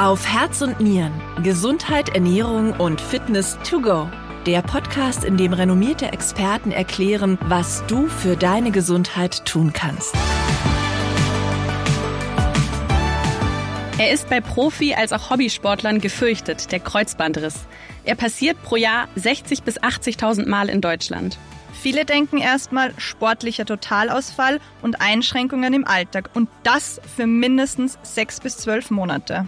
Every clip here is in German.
Auf Herz und Nieren. Gesundheit, Ernährung und Fitness to go. Der Podcast, in dem renommierte Experten erklären, was du für deine Gesundheit tun kannst. Er ist bei Profi- als auch Hobbysportlern gefürchtet, der Kreuzbandriss. Er passiert pro Jahr 60.000 bis 80.000 Mal in Deutschland. Viele denken erstmal sportlicher Totalausfall und Einschränkungen im Alltag und das für mindestens sechs bis zwölf Monate.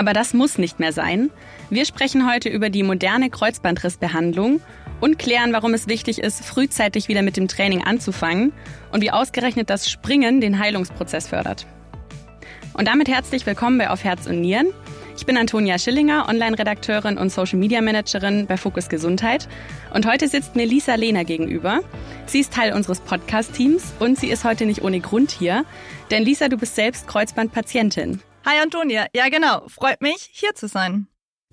Aber das muss nicht mehr sein. Wir sprechen heute über die moderne Kreuzbandrissbehandlung und klären, warum es wichtig ist, frühzeitig wieder mit dem Training anzufangen und wie ausgerechnet das Springen den Heilungsprozess fördert. Und damit herzlich willkommen bei Auf Herz und Nieren. Ich bin Antonia Schillinger, Online-Redakteurin und Social Media Managerin bei Fokus Gesundheit. Und heute sitzt mir Lisa Lehner gegenüber. Sie ist Teil unseres Podcast-Teams und sie ist heute nicht ohne Grund hier. Denn Lisa, du bist selbst Kreuzbandpatientin. Hi Antonia, ja genau, freut mich, hier zu sein.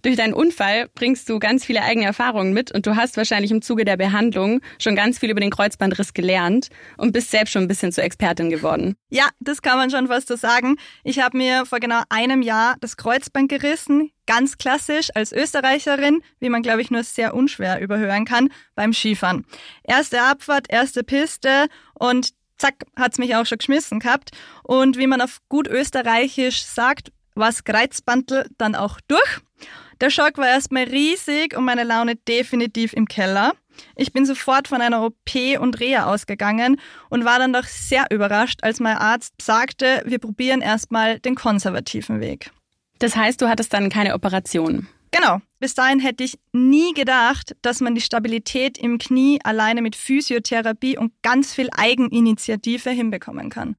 Durch deinen Unfall bringst du ganz viele eigene Erfahrungen mit und du hast wahrscheinlich im Zuge der Behandlung schon ganz viel über den Kreuzbandriss gelernt und bist selbst schon ein bisschen zur Expertin geworden. Ja, das kann man schon fast so sagen. Ich habe mir vor genau einem Jahr das Kreuzband gerissen, ganz klassisch als Österreicherin, wie man glaube ich nur sehr unschwer überhören kann, beim Skifahren. Erste Abfahrt, erste Piste und zack, hat's mich auch schon geschmissen gehabt. Und wie man auf gut österreichisch sagt, was Kreuzbandel dann auch durch. Der Schock war erstmal riesig und meine Laune definitiv im Keller. Ich bin sofort von einer OP und Reha ausgegangen und war dann doch sehr überrascht, als mein Arzt sagte, wir probieren erstmal den konservativen Weg. Das heißt, du hattest dann keine Operation? Genau. Bis dahin hätte ich nie gedacht, dass man die Stabilität im Knie alleine mit Physiotherapie und ganz viel Eigeninitiative hinbekommen kann.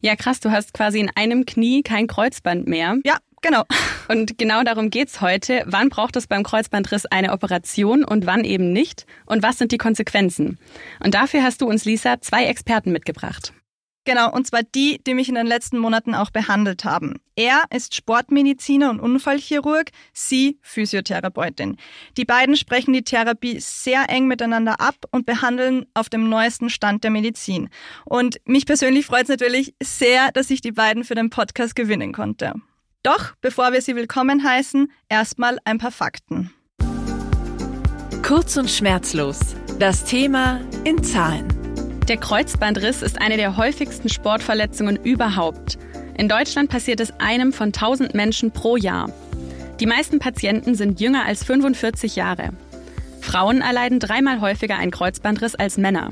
Ja, krass, du hast quasi in einem Knie kein Kreuzband mehr. Ja, genau. Und genau darum geht's heute. Wann braucht es beim Kreuzbandriss eine Operation und wann eben nicht? Und was sind die Konsequenzen? Und dafür hast du uns, Lisa, zwei Experten mitgebracht. Genau, und zwar die, die mich in den letzten Monaten auch behandelt haben. Er ist Sportmediziner und Unfallchirurg, sie Physiotherapeutin. Die beiden sprechen die Therapie sehr eng miteinander ab und behandeln auf dem neuesten Stand der Medizin. Und mich persönlich freut es natürlich sehr, dass ich die beiden für den Podcast gewinnen konnte. Doch bevor wir sie willkommen heißen, erstmal ein paar Fakten. Kurz und schmerzlos. Das Thema in Zahlen. Der Kreuzbandriss ist eine der häufigsten Sportverletzungen überhaupt. In Deutschland passiert es einem von 1000 Menschen pro Jahr. Die meisten Patienten sind jünger als 45 Jahre. Frauen erleiden dreimal häufiger einen Kreuzbandriss als Männer.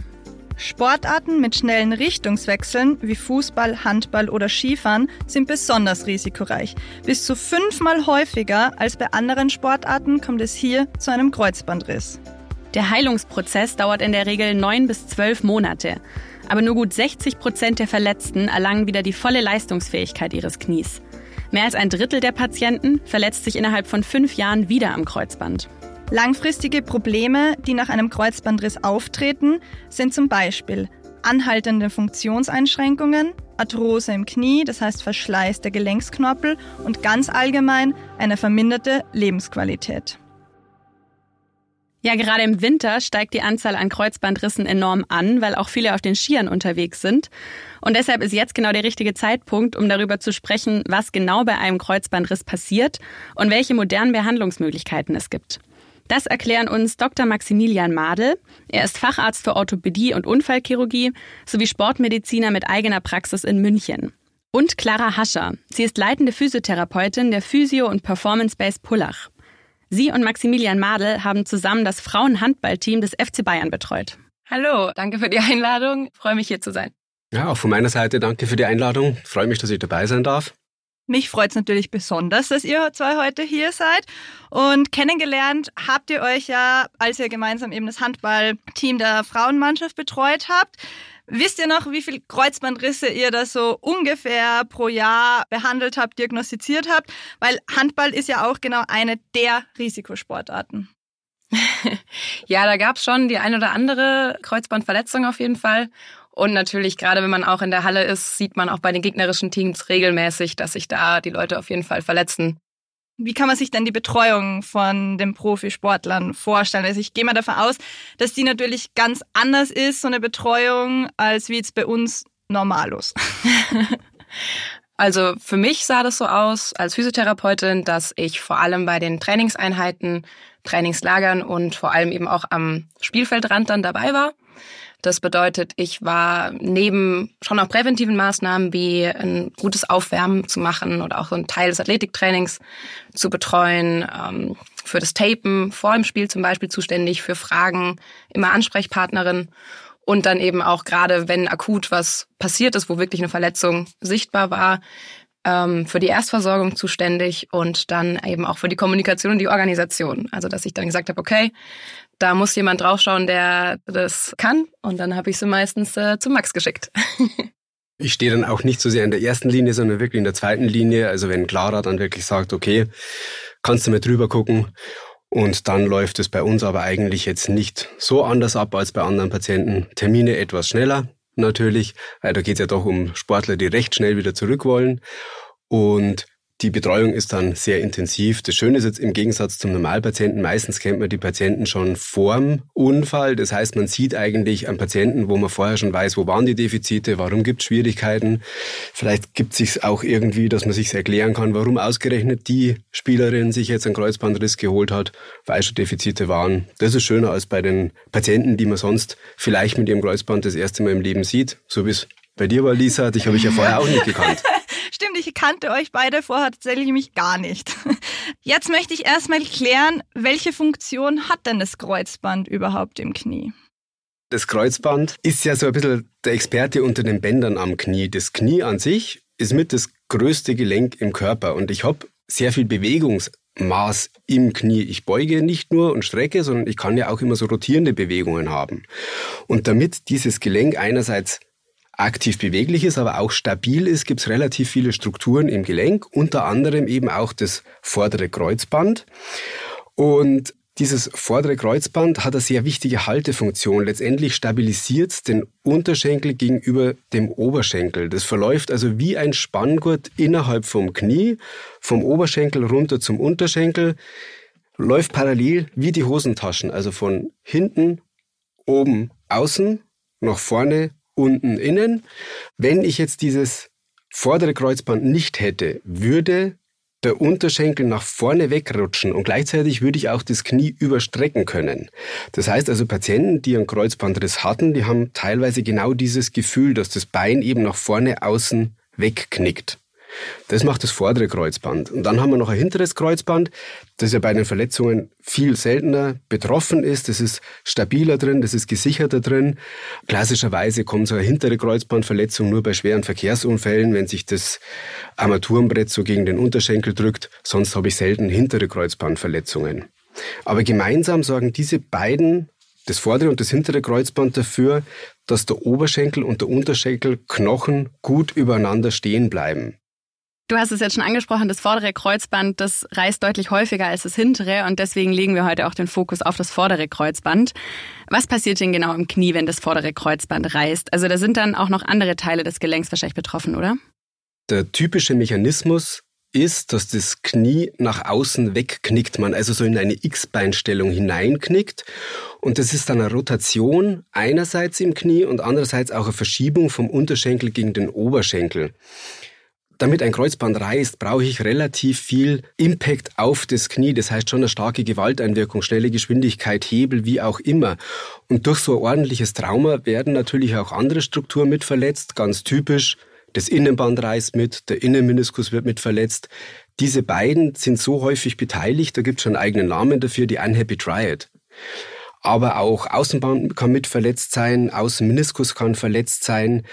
Sportarten mit schnellen Richtungswechseln wie Fußball, Handball oder Skifahren sind besonders risikoreich. Bis zu fünfmal häufiger als bei anderen Sportarten kommt es hier zu einem Kreuzbandriss. Der Heilungsprozess dauert in der Regel neun bis zwölf Monate. Aber nur gut 60 Prozent der Verletzten erlangen wieder die volle Leistungsfähigkeit ihres Knies. Mehr als ein Drittel der Patienten verletzt sich innerhalb von fünf Jahren wieder am Kreuzband. Langfristige Probleme, die nach einem Kreuzbandriss auftreten, sind zum Beispiel anhaltende Funktionseinschränkungen, Arthrose im Knie, das heißt Verschleiß der Gelenksknorpel und ganz allgemein eine verminderte Lebensqualität. Ja, gerade im Winter steigt die Anzahl an Kreuzbandrissen enorm an, weil auch viele auf den Skiern unterwegs sind. Und deshalb ist jetzt genau der richtige Zeitpunkt, um darüber zu sprechen, was genau bei einem Kreuzbandriss passiert und welche modernen Behandlungsmöglichkeiten es gibt. Das erklären uns Dr. Maximilian Madel. Er ist Facharzt für Orthopädie und Unfallchirurgie sowie Sportmediziner mit eigener Praxis in München. Und Clara Hascher. Sie ist leitende Physiotherapeutin der Physio- und Performance Base Pullach. Sie und Maximilian Madel haben zusammen das Frauenhandballteam des FC Bayern betreut. Hallo, danke für die Einladung. Ich freue mich hier zu sein. Ja, auch von meiner Seite danke für die Einladung. Ich freue mich, dass ich dabei sein darf. Mich freut es natürlich besonders, dass ihr zwei heute hier seid. Und kennengelernt habt ihr euch ja, als ihr gemeinsam eben das Handballteam der Frauenmannschaft betreut habt. Wisst ihr noch, wie viele Kreuzbandrisse ihr da so ungefähr pro Jahr behandelt habt, diagnostiziert habt? Weil Handball ist ja auch genau eine der Risikosportarten. ja, da gab es schon die ein oder andere Kreuzbandverletzung auf jeden Fall. Und natürlich, gerade wenn man auch in der Halle ist, sieht man auch bei den gegnerischen Teams regelmäßig, dass sich da die Leute auf jeden Fall verletzen. Wie kann man sich denn die Betreuung von den Profisportlern vorstellen? Also ich gehe mal davon aus, dass die natürlich ganz anders ist, so eine Betreuung, als wie jetzt bei uns normalos. Also für mich sah das so aus als Physiotherapeutin, dass ich vor allem bei den Trainingseinheiten, Trainingslagern und vor allem eben auch am Spielfeldrand dann dabei war. Das bedeutet, ich war neben schon auch präventiven Maßnahmen wie ein gutes Aufwärmen zu machen oder auch so ein Teil des Athletiktrainings zu betreuen, ähm, für das Tapen vor dem Spiel zum Beispiel zuständig, für Fragen immer Ansprechpartnerin und dann eben auch gerade, wenn akut was passiert ist, wo wirklich eine Verletzung sichtbar war, ähm, für die Erstversorgung zuständig und dann eben auch für die Kommunikation und die Organisation. Also dass ich dann gesagt habe, okay, da muss jemand draufschauen, der das kann. Und dann habe ich sie meistens äh, zu Max geschickt. Ich stehe dann auch nicht so sehr in der ersten Linie, sondern wirklich in der zweiten Linie. Also wenn Clara dann wirklich sagt, okay, kannst du mal drüber gucken. Und dann läuft es bei uns aber eigentlich jetzt nicht so anders ab als bei anderen Patienten. Termine etwas schneller natürlich, weil da geht es ja doch um Sportler, die recht schnell wieder zurück wollen. Und die Betreuung ist dann sehr intensiv. Das Schöne ist jetzt im Gegensatz zum Normalpatienten, meistens kennt man die Patienten schon vorm Unfall. Das heißt, man sieht eigentlich einen Patienten, wo man vorher schon weiß, wo waren die Defizite, warum gibt es Schwierigkeiten. Vielleicht gibt es sich auch irgendwie, dass man sich erklären kann, warum ausgerechnet die Spielerin sich jetzt einen Kreuzbandriss geholt hat, weil schon Defizite waren. Das ist schöner als bei den Patienten, die man sonst vielleicht mit ihrem Kreuzband das erste Mal im Leben sieht, so wie es bei dir war, Lisa. Dich habe ich ja vorher auch nicht gekannt. Stimmt, ich kannte euch beide vorher tatsächlich nämlich gar nicht. Jetzt möchte ich erstmal klären, welche Funktion hat denn das Kreuzband überhaupt im Knie? Das Kreuzband ist ja so ein bisschen der Experte unter den Bändern am Knie. Das Knie an sich ist mit das größte Gelenk im Körper und ich habe sehr viel Bewegungsmaß im Knie. Ich beuge nicht nur und strecke, sondern ich kann ja auch immer so rotierende Bewegungen haben. Und damit dieses Gelenk einerseits aktiv beweglich ist, aber auch stabil ist, gibt es relativ viele Strukturen im Gelenk, unter anderem eben auch das vordere Kreuzband. Und dieses vordere Kreuzband hat eine sehr wichtige Haltefunktion. Letztendlich stabilisiert es den Unterschenkel gegenüber dem Oberschenkel. Das verläuft also wie ein Spanngurt innerhalb vom Knie, vom Oberschenkel runter zum Unterschenkel, läuft parallel wie die Hosentaschen, also von hinten, oben, außen, nach vorne, unten innen. Wenn ich jetzt dieses vordere Kreuzband nicht hätte, würde der Unterschenkel nach vorne wegrutschen und gleichzeitig würde ich auch das Knie überstrecken können. Das heißt also, Patienten, die einen Kreuzbandriss hatten, die haben teilweise genau dieses Gefühl, dass das Bein eben nach vorne außen wegknickt. Das macht das vordere Kreuzband. Und dann haben wir noch ein hinteres Kreuzband, das ja bei den Verletzungen viel seltener betroffen ist. Das ist stabiler drin, das ist gesicherter drin. Klassischerweise kommt so eine hintere Kreuzbandverletzung nur bei schweren Verkehrsunfällen, wenn sich das Armaturenbrett so gegen den Unterschenkel drückt. Sonst habe ich selten hintere Kreuzbandverletzungen. Aber gemeinsam sorgen diese beiden das vordere und das hintere Kreuzband dafür, dass der Oberschenkel und der Unterschenkel Knochen gut übereinander stehen bleiben. Du hast es jetzt schon angesprochen, das vordere Kreuzband, das reißt deutlich häufiger als das hintere und deswegen legen wir heute auch den Fokus auf das vordere Kreuzband. Was passiert denn genau im Knie, wenn das vordere Kreuzband reißt? Also da sind dann auch noch andere Teile des Gelenks wahrscheinlich betroffen, oder? Der typische Mechanismus ist, dass das Knie nach außen wegknickt, man also so in eine X-Beinstellung hineinknickt. Und das ist dann eine Rotation einerseits im Knie und andererseits auch eine Verschiebung vom Unterschenkel gegen den Oberschenkel. Damit ein Kreuzband reißt, brauche ich relativ viel Impact auf das Knie. Das heißt schon eine starke Gewalteinwirkung, schnelle Geschwindigkeit, Hebel, wie auch immer. Und durch so ein ordentliches Trauma werden natürlich auch andere Strukturen mit verletzt. Ganz typisch, das Innenband reißt mit, der Innenmeniskus wird mit verletzt. Diese beiden sind so häufig beteiligt, da gibt es schon einen eigenen Namen dafür, die Unhappy Triad. Aber auch Außenband kann mit verletzt sein, Außenmeniskus kann verletzt sein.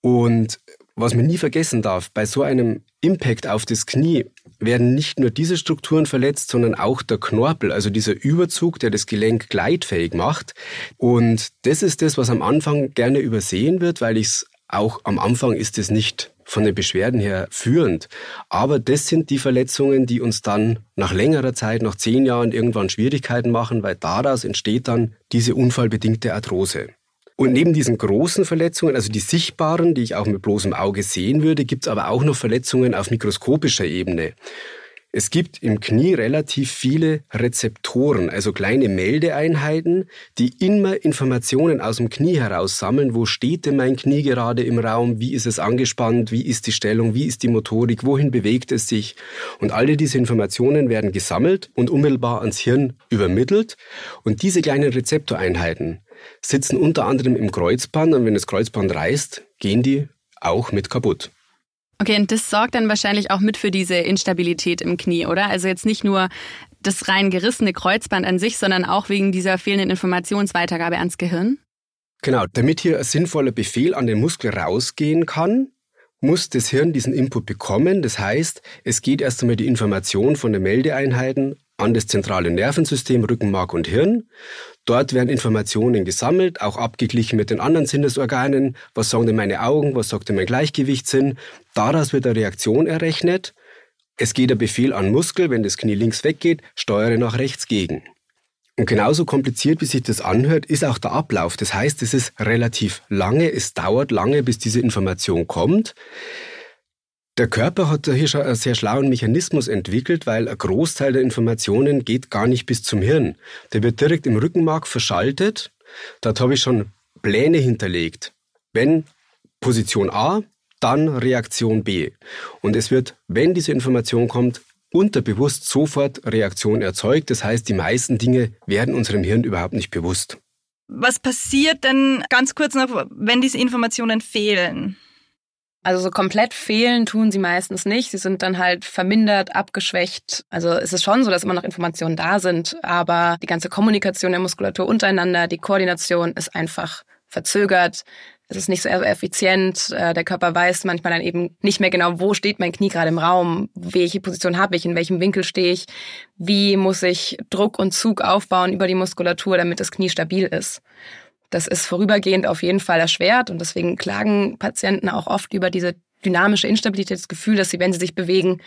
Und was man nie vergessen darf, bei so einem Impact auf das Knie werden nicht nur diese Strukturen verletzt, sondern auch der Knorpel, also dieser Überzug, der das Gelenk gleitfähig macht. Und das ist das, was am Anfang gerne übersehen wird, weil ich es auch am Anfang ist es nicht von den Beschwerden her führend. Aber das sind die Verletzungen, die uns dann nach längerer Zeit, nach zehn Jahren irgendwann Schwierigkeiten machen, weil daraus entsteht dann diese unfallbedingte Arthrose. Und neben diesen großen Verletzungen, also die sichtbaren, die ich auch mit bloßem Auge sehen würde, gibt es aber auch noch Verletzungen auf mikroskopischer Ebene. Es gibt im Knie relativ viele Rezeptoren, also kleine Meldeeinheiten, die immer Informationen aus dem Knie heraus sammeln. Wo steht denn mein Knie gerade im Raum? Wie ist es angespannt? Wie ist die Stellung? Wie ist die Motorik? Wohin bewegt es sich? Und alle diese Informationen werden gesammelt und unmittelbar ans Hirn übermittelt. Und diese kleinen Rezeptoreinheiten sitzen unter anderem im Kreuzband und wenn das Kreuzband reißt, gehen die auch mit kaputt. Okay, und das sorgt dann wahrscheinlich auch mit für diese Instabilität im Knie, oder? Also jetzt nicht nur das rein gerissene Kreuzband an sich, sondern auch wegen dieser fehlenden Informationsweitergabe ans Gehirn? Genau, damit hier ein sinnvoller Befehl an den Muskel rausgehen kann, muss das Hirn diesen Input bekommen. Das heißt, es geht erst einmal die Information von den Meldeeinheiten an das zentrale Nervensystem, Rückenmark und Hirn. Dort werden Informationen gesammelt, auch abgeglichen mit den anderen Sinnesorganen. Was sagen denn meine Augen? Was sagt denn mein Gleichgewichtssinn? Daraus wird eine Reaktion errechnet. Es geht der Befehl an Muskel, wenn das Knie links weggeht, steuere nach rechts gegen. Und genauso kompliziert, wie sich das anhört, ist auch der Ablauf. Das heißt, es ist relativ lange, es dauert lange, bis diese Information kommt. Der Körper hat hier schon einen sehr schlauen Mechanismus entwickelt, weil ein Großteil der Informationen geht gar nicht bis zum Hirn. Der wird direkt im Rückenmark verschaltet. Dort habe ich schon Pläne hinterlegt. Wenn Position A, dann Reaktion B. Und es wird, wenn diese Information kommt, unterbewusst sofort Reaktion erzeugt. Das heißt, die meisten Dinge werden unserem Hirn überhaupt nicht bewusst. Was passiert denn ganz kurz noch, wenn diese Informationen fehlen? Also so komplett fehlen tun sie meistens nicht. Sie sind dann halt vermindert, abgeschwächt. Also es ist schon so, dass immer noch Informationen da sind, aber die ganze Kommunikation der Muskulatur untereinander, die Koordination ist einfach verzögert. Es ist nicht so effizient. Äh, der Körper weiß manchmal dann eben nicht mehr genau, wo steht mein Knie gerade im Raum, welche Position habe ich, in welchem Winkel stehe ich, wie muss ich Druck und Zug aufbauen über die Muskulatur, damit das Knie stabil ist. Das ist vorübergehend auf jeden Fall erschwert und deswegen klagen Patienten auch oft über diese dynamische Instabilität, das Gefühl, dass sie, wenn sie sich bewegen,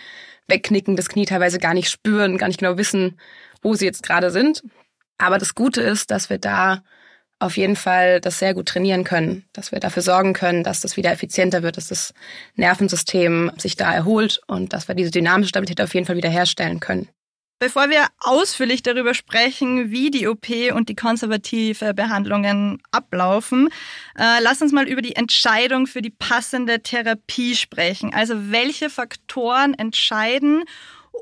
wegknicken, das Knie teilweise gar nicht spüren, gar nicht genau wissen, wo sie jetzt gerade sind. Aber das Gute ist, dass wir da auf jeden Fall das sehr gut trainieren können, dass wir dafür sorgen können, dass das wieder effizienter wird, dass das Nervensystem sich da erholt und dass wir diese dynamische Stabilität auf jeden Fall wieder herstellen können. Bevor wir ausführlich darüber sprechen, wie die OP und die konservative Behandlungen ablaufen, äh, lass uns mal über die Entscheidung für die passende Therapie sprechen. Also welche Faktoren entscheiden,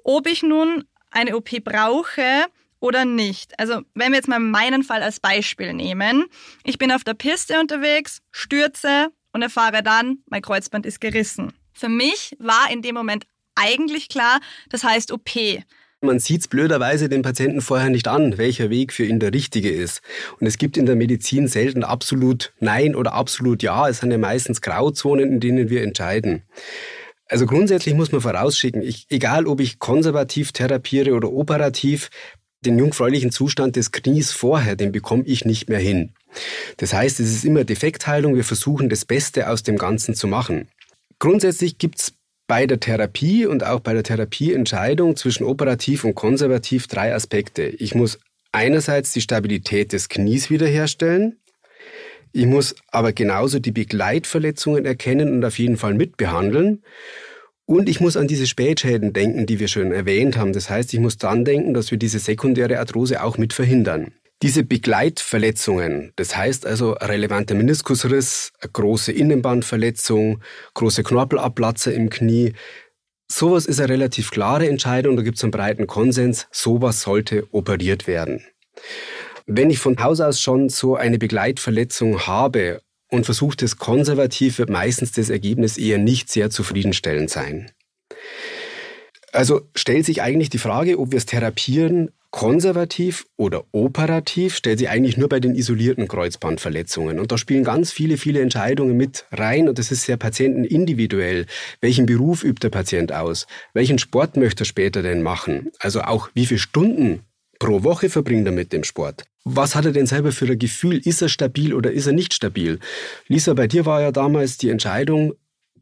ob ich nun eine OP brauche oder nicht. Also wenn wir jetzt mal meinen Fall als Beispiel nehmen. Ich bin auf der Piste unterwegs, stürze und erfahre dann, mein Kreuzband ist gerissen. Für mich war in dem Moment eigentlich klar, das heißt OP. Man sieht es blöderweise dem Patienten vorher nicht an, welcher Weg für ihn der richtige ist. Und es gibt in der Medizin selten absolut Nein oder absolut Ja. Es sind ja meistens Grauzonen, in denen wir entscheiden. Also grundsätzlich muss man vorausschicken, ich, egal ob ich konservativ therapiere oder operativ, den jungfräulichen Zustand des Knies vorher, den bekomme ich nicht mehr hin. Das heißt, es ist immer Defektheilung. Wir versuchen das Beste aus dem Ganzen zu machen. Grundsätzlich gibt es bei der Therapie und auch bei der Therapieentscheidung zwischen operativ und konservativ drei Aspekte. Ich muss einerseits die Stabilität des Knies wiederherstellen. Ich muss aber genauso die Begleitverletzungen erkennen und auf jeden Fall mitbehandeln. Und ich muss an diese Spätschäden denken, die wir schon erwähnt haben. Das heißt, ich muss dann denken, dass wir diese sekundäre Arthrose auch mit verhindern. Diese Begleitverletzungen, das heißt also relevanter Meniskusriss, große Innenbandverletzung, große Knorpelabplatzer im Knie, sowas ist eine relativ klare Entscheidung, da gibt es einen breiten Konsens, sowas sollte operiert werden. Wenn ich von Haus aus schon so eine Begleitverletzung habe und versuche das konservativ, wird meistens das Ergebnis eher nicht sehr zufriedenstellend sein. Also stellt sich eigentlich die Frage, ob wir es therapieren konservativ oder operativ, stellt sich eigentlich nur bei den isolierten Kreuzbandverletzungen. Und da spielen ganz viele, viele Entscheidungen mit rein und das ist sehr patientenindividuell. Welchen Beruf übt der Patient aus? Welchen Sport möchte er später denn machen? Also auch wie viele Stunden pro Woche verbringt er mit dem Sport? Was hat er denn selber für ein Gefühl? Ist er stabil oder ist er nicht stabil? Lisa, bei dir war ja damals die Entscheidung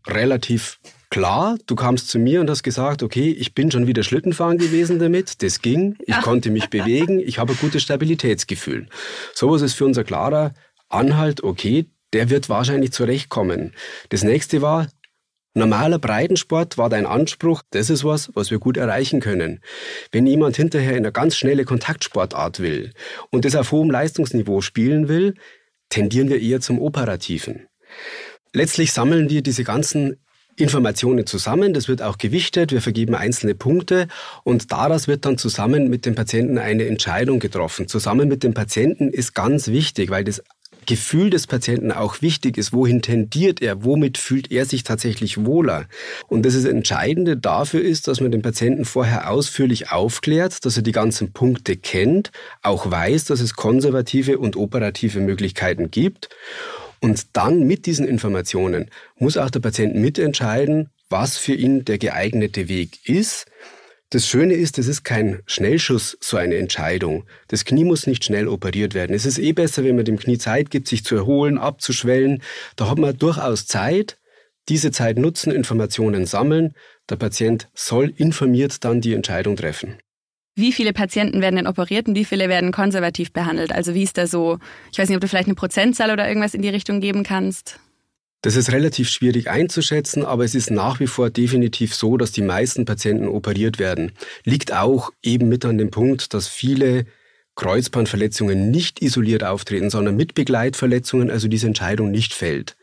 relativ klar, du kamst zu mir und hast gesagt, okay, ich bin schon wieder Schlittenfahren gewesen damit, das ging, ich ja. konnte mich bewegen, ich habe ein gutes Stabilitätsgefühl. Sowas ist für unser klarer Anhalt, okay, der wird wahrscheinlich zurechtkommen. Das nächste war, Normaler Breitensport war dein Anspruch, das ist was, was wir gut erreichen können. Wenn jemand hinterher in eine ganz schnelle Kontaktsportart will und das auf hohem Leistungsniveau spielen will, tendieren wir eher zum Operativen. Letztlich sammeln wir diese ganzen Informationen zusammen, das wird auch gewichtet, wir vergeben einzelne Punkte und daraus wird dann zusammen mit dem Patienten eine Entscheidung getroffen. Zusammen mit dem Patienten ist ganz wichtig, weil das Gefühl des Patienten auch wichtig ist. Wohin tendiert er? Womit fühlt er sich tatsächlich wohler? Und das ist Entscheidende dafür ist, dass man den Patienten vorher ausführlich aufklärt, dass er die ganzen Punkte kennt, auch weiß, dass es konservative und operative Möglichkeiten gibt. Und dann mit diesen Informationen muss auch der Patient mitentscheiden, was für ihn der geeignete Weg ist. Das Schöne ist, es ist kein Schnellschuss, so eine Entscheidung. Das Knie muss nicht schnell operiert werden. Es ist eh besser, wenn man dem Knie Zeit gibt, sich zu erholen, abzuschwellen. Da hat man durchaus Zeit. Diese Zeit nutzen, Informationen sammeln. Der Patient soll informiert dann die Entscheidung treffen. Wie viele Patienten werden denn operiert und wie viele werden konservativ behandelt? Also wie ist da so, ich weiß nicht, ob du vielleicht eine Prozentzahl oder irgendwas in die Richtung geben kannst? Das ist relativ schwierig einzuschätzen, aber es ist nach wie vor definitiv so, dass die meisten Patienten operiert werden. Liegt auch eben mit an dem Punkt, dass viele Kreuzbandverletzungen nicht isoliert auftreten, sondern mit Begleitverletzungen, also diese Entscheidung nicht fällt.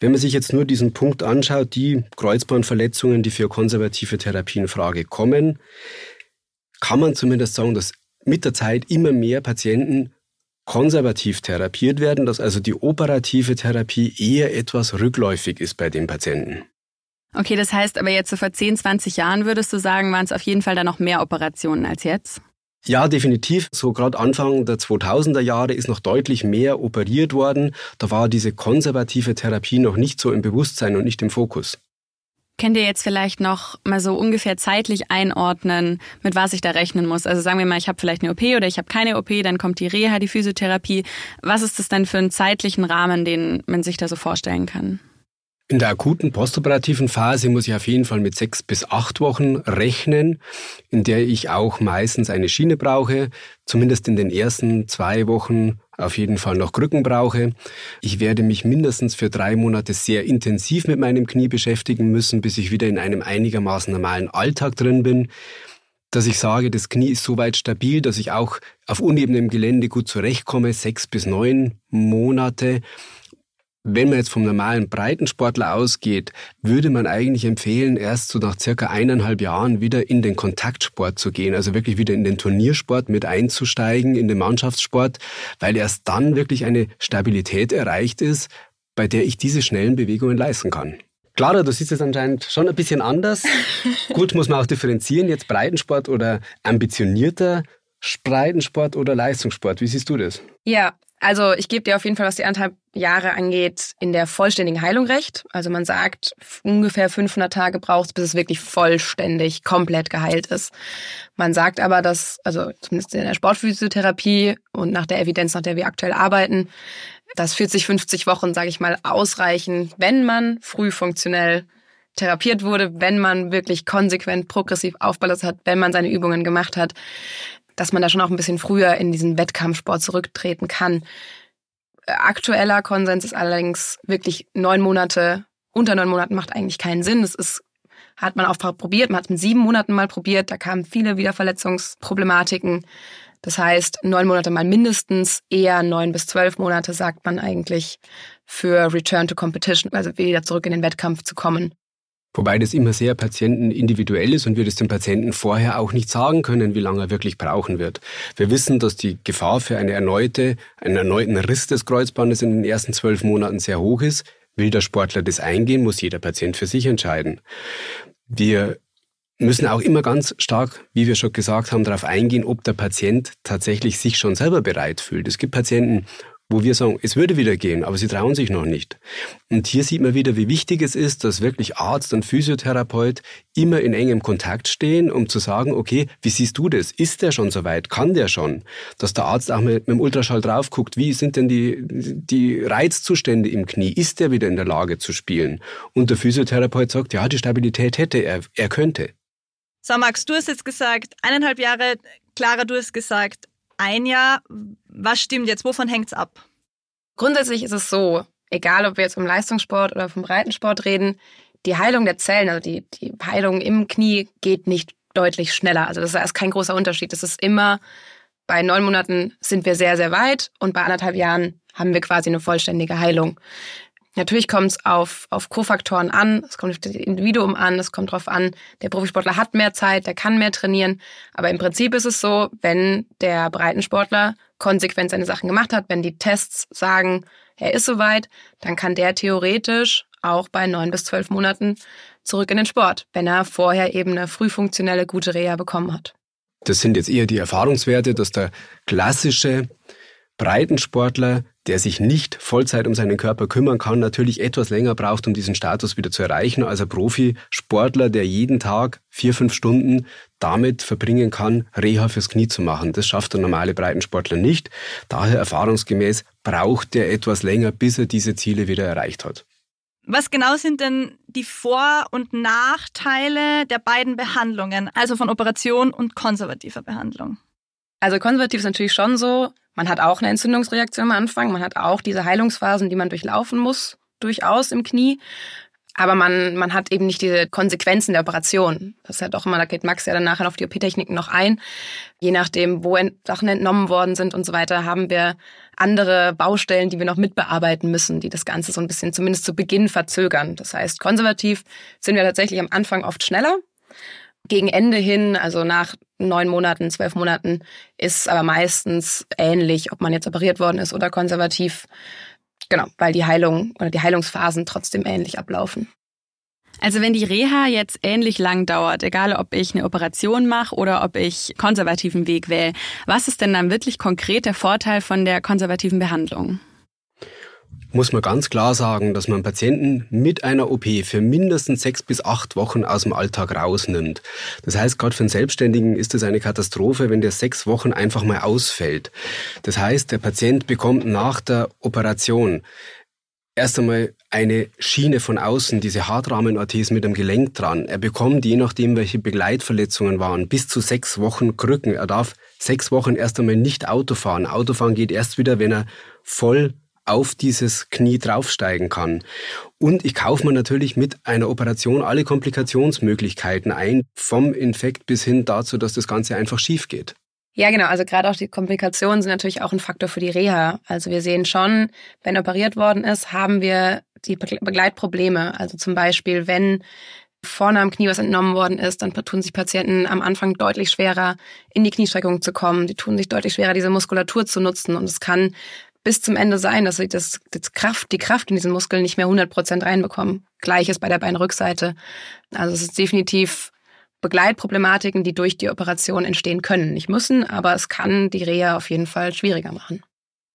Wenn man sich jetzt nur diesen Punkt anschaut, die Kreuzbandverletzungen, die für konservative Therapie in Frage kommen, kann man zumindest sagen, dass mit der Zeit immer mehr Patienten konservativ therapiert werden, dass also die operative Therapie eher etwas rückläufig ist bei den Patienten. Okay, das heißt aber jetzt so vor 10, 20 Jahren würdest du sagen, waren es auf jeden Fall dann noch mehr Operationen als jetzt? Ja, definitiv. So gerade Anfang der 2000er Jahre ist noch deutlich mehr operiert worden. Da war diese konservative Therapie noch nicht so im Bewusstsein und nicht im Fokus. Könnt ihr jetzt vielleicht noch mal so ungefähr zeitlich einordnen, mit was ich da rechnen muss? Also sagen wir mal, ich habe vielleicht eine OP oder ich habe keine OP, dann kommt die Reha, die Physiotherapie. Was ist das denn für einen zeitlichen Rahmen, den man sich da so vorstellen kann? In der akuten postoperativen Phase muss ich auf jeden Fall mit sechs bis acht Wochen rechnen, in der ich auch meistens eine Schiene brauche, zumindest in den ersten zwei Wochen auf jeden Fall noch Krücken brauche. Ich werde mich mindestens für drei Monate sehr intensiv mit meinem Knie beschäftigen müssen, bis ich wieder in einem einigermaßen normalen Alltag drin bin dass ich sage, das Knie ist soweit stabil, dass ich auch auf unebenem Gelände gut zurechtkomme, sechs bis neun Monate. Wenn man jetzt vom normalen Breitensportler ausgeht, würde man eigentlich empfehlen, erst so nach circa eineinhalb Jahren wieder in den Kontaktsport zu gehen, also wirklich wieder in den Turniersport mit einzusteigen, in den Mannschaftssport, weil erst dann wirklich eine Stabilität erreicht ist, bei der ich diese schnellen Bewegungen leisten kann. Clara, du siehst es anscheinend schon ein bisschen anders. Gut, muss man auch differenzieren, jetzt Breitensport oder ambitionierter Breitensport oder Leistungssport. Wie siehst du das? Ja, also ich gebe dir auf jeden Fall, was die anderthalb Jahre angeht, in der vollständigen Heilung recht. Also man sagt, ungefähr 500 Tage braucht es, bis es wirklich vollständig, komplett geheilt ist. Man sagt aber, dass, also zumindest in der Sportphysiotherapie und nach der Evidenz, nach der wir aktuell arbeiten, dass 40, 50 Wochen, sage ich mal, ausreichen, wenn man früh funktionell therapiert wurde, wenn man wirklich konsequent progressiv aufballastet hat, wenn man seine Übungen gemacht hat dass man da schon auch ein bisschen früher in diesen Wettkampfsport zurücktreten kann. Aktueller Konsens ist allerdings wirklich neun Monate, unter neun Monaten macht eigentlich keinen Sinn. Das ist, hat man auch probiert, man hat es mit sieben Monaten mal probiert, da kamen viele Wiederverletzungsproblematiken. Das heißt, neun Monate mal mindestens, eher neun bis zwölf Monate, sagt man eigentlich, für Return to Competition, also wieder zurück in den Wettkampf zu kommen. Wobei das immer sehr patientenindividuell ist und wir das dem Patienten vorher auch nicht sagen können, wie lange er wirklich brauchen wird. Wir wissen, dass die Gefahr für eine erneute, einen erneuten Riss des Kreuzbandes in den ersten zwölf Monaten sehr hoch ist. Will der Sportler das eingehen, muss jeder Patient für sich entscheiden. Wir müssen auch immer ganz stark, wie wir schon gesagt haben, darauf eingehen, ob der Patient tatsächlich sich schon selber bereit fühlt. Es gibt Patienten, wo wir sagen, es würde wieder gehen, aber sie trauen sich noch nicht. Und hier sieht man wieder, wie wichtig es ist, dass wirklich Arzt und Physiotherapeut immer in engem Kontakt stehen, um zu sagen, okay, wie siehst du das? Ist der schon soweit? Kann der schon? Dass der Arzt auch mit, mit dem Ultraschall drauf guckt, wie sind denn die, die Reizzustände im Knie? Ist der wieder in der Lage zu spielen? Und der Physiotherapeut sagt, ja, die Stabilität hätte er, er könnte. So, Max, du hast jetzt gesagt, eineinhalb Jahre, Clara, du hast gesagt, ein Jahr. Was stimmt jetzt? Wovon hängt es ab? Grundsätzlich ist es so, egal ob wir jetzt vom Leistungssport oder vom Breitensport reden, die Heilung der Zellen, also die, die Heilung im Knie geht nicht deutlich schneller. Also das ist kein großer Unterschied. Das ist immer, bei neun Monaten sind wir sehr, sehr weit und bei anderthalb Jahren haben wir quasi eine vollständige Heilung. Natürlich kommt es auf, auf Kofaktoren an, es kommt auf das Individuum an, es kommt darauf an, der Profisportler hat mehr Zeit, der kann mehr trainieren. Aber im Prinzip ist es so, wenn der Breitensportler konsequent seine Sachen gemacht hat, wenn die Tests sagen, er ist soweit, dann kann der theoretisch auch bei neun bis zwölf Monaten zurück in den Sport, wenn er vorher eben eine früh funktionelle gute Reha bekommen hat. Das sind jetzt eher die Erfahrungswerte, dass der klassische Breitensportler, der sich nicht Vollzeit um seinen Körper kümmern kann, natürlich etwas länger braucht, um diesen Status wieder zu erreichen, als ein Profisportler, der jeden Tag vier, fünf Stunden damit verbringen kann, Reha fürs Knie zu machen. Das schafft der normale Breitensportler nicht. Daher erfahrungsgemäß braucht er etwas länger, bis er diese Ziele wieder erreicht hat. Was genau sind denn die Vor- und Nachteile der beiden Behandlungen, also von Operation und konservativer Behandlung? Also konservativ ist natürlich schon so, man hat auch eine Entzündungsreaktion am Anfang, man hat auch diese Heilungsphasen, die man durchlaufen muss, durchaus im Knie. Aber man, man hat eben nicht diese Konsequenzen der Operation. Das ist ja doch immer, da geht Max ja dann nachher auf die OP-Techniken noch ein. Je nachdem, wo Sachen entnommen worden sind und so weiter, haben wir andere Baustellen, die wir noch mitbearbeiten müssen, die das Ganze so ein bisschen zumindest zu Beginn verzögern. Das heißt, konservativ sind wir tatsächlich am Anfang oft schneller. Gegen Ende hin, also nach neun Monaten, zwölf Monaten, ist aber meistens ähnlich, ob man jetzt operiert worden ist oder konservativ. Genau, weil die Heilung oder die Heilungsphasen trotzdem ähnlich ablaufen. Also wenn die Reha jetzt ähnlich lang dauert, egal ob ich eine Operation mache oder ob ich konservativen Weg wähle, was ist denn dann wirklich konkret der Vorteil von der konservativen Behandlung? Muss man ganz klar sagen, dass man Patienten mit einer OP für mindestens sechs bis acht Wochen aus dem Alltag rausnimmt. Das heißt, gerade für einen Selbstständigen ist es eine Katastrophe, wenn der sechs Wochen einfach mal ausfällt. Das heißt, der Patient bekommt nach der Operation erst einmal eine Schiene von außen, diese Hartrahmen-OTs mit dem Gelenk dran. Er bekommt, je nachdem, welche Begleitverletzungen waren, bis zu sechs Wochen Krücken. Er darf sechs Wochen erst einmal nicht Auto fahren. Autofahren geht erst wieder, wenn er voll auf dieses Knie draufsteigen kann. Und ich kaufe mir natürlich mit einer Operation alle Komplikationsmöglichkeiten ein, vom Infekt bis hin dazu, dass das Ganze einfach schief geht. Ja, genau. Also gerade auch die Komplikationen sind natürlich auch ein Faktor für die Reha. Also wir sehen schon, wenn operiert worden ist, haben wir die Begleitprobleme. Also zum Beispiel, wenn vorne am Knie was entnommen worden ist, dann tun sich Patienten am Anfang deutlich schwerer, in die Kniestreckung zu kommen. Die tun sich deutlich schwerer, diese Muskulatur zu nutzen. Und es kann bis zum Ende sein, dass sie das, das Kraft, die Kraft in diesen Muskeln nicht mehr 100 Prozent reinbekommen. Gleiches bei der Beinrückseite. Also es ist definitiv Begleitproblematiken, die durch die Operation entstehen können. Nicht müssen, aber es kann die Reha auf jeden Fall schwieriger machen.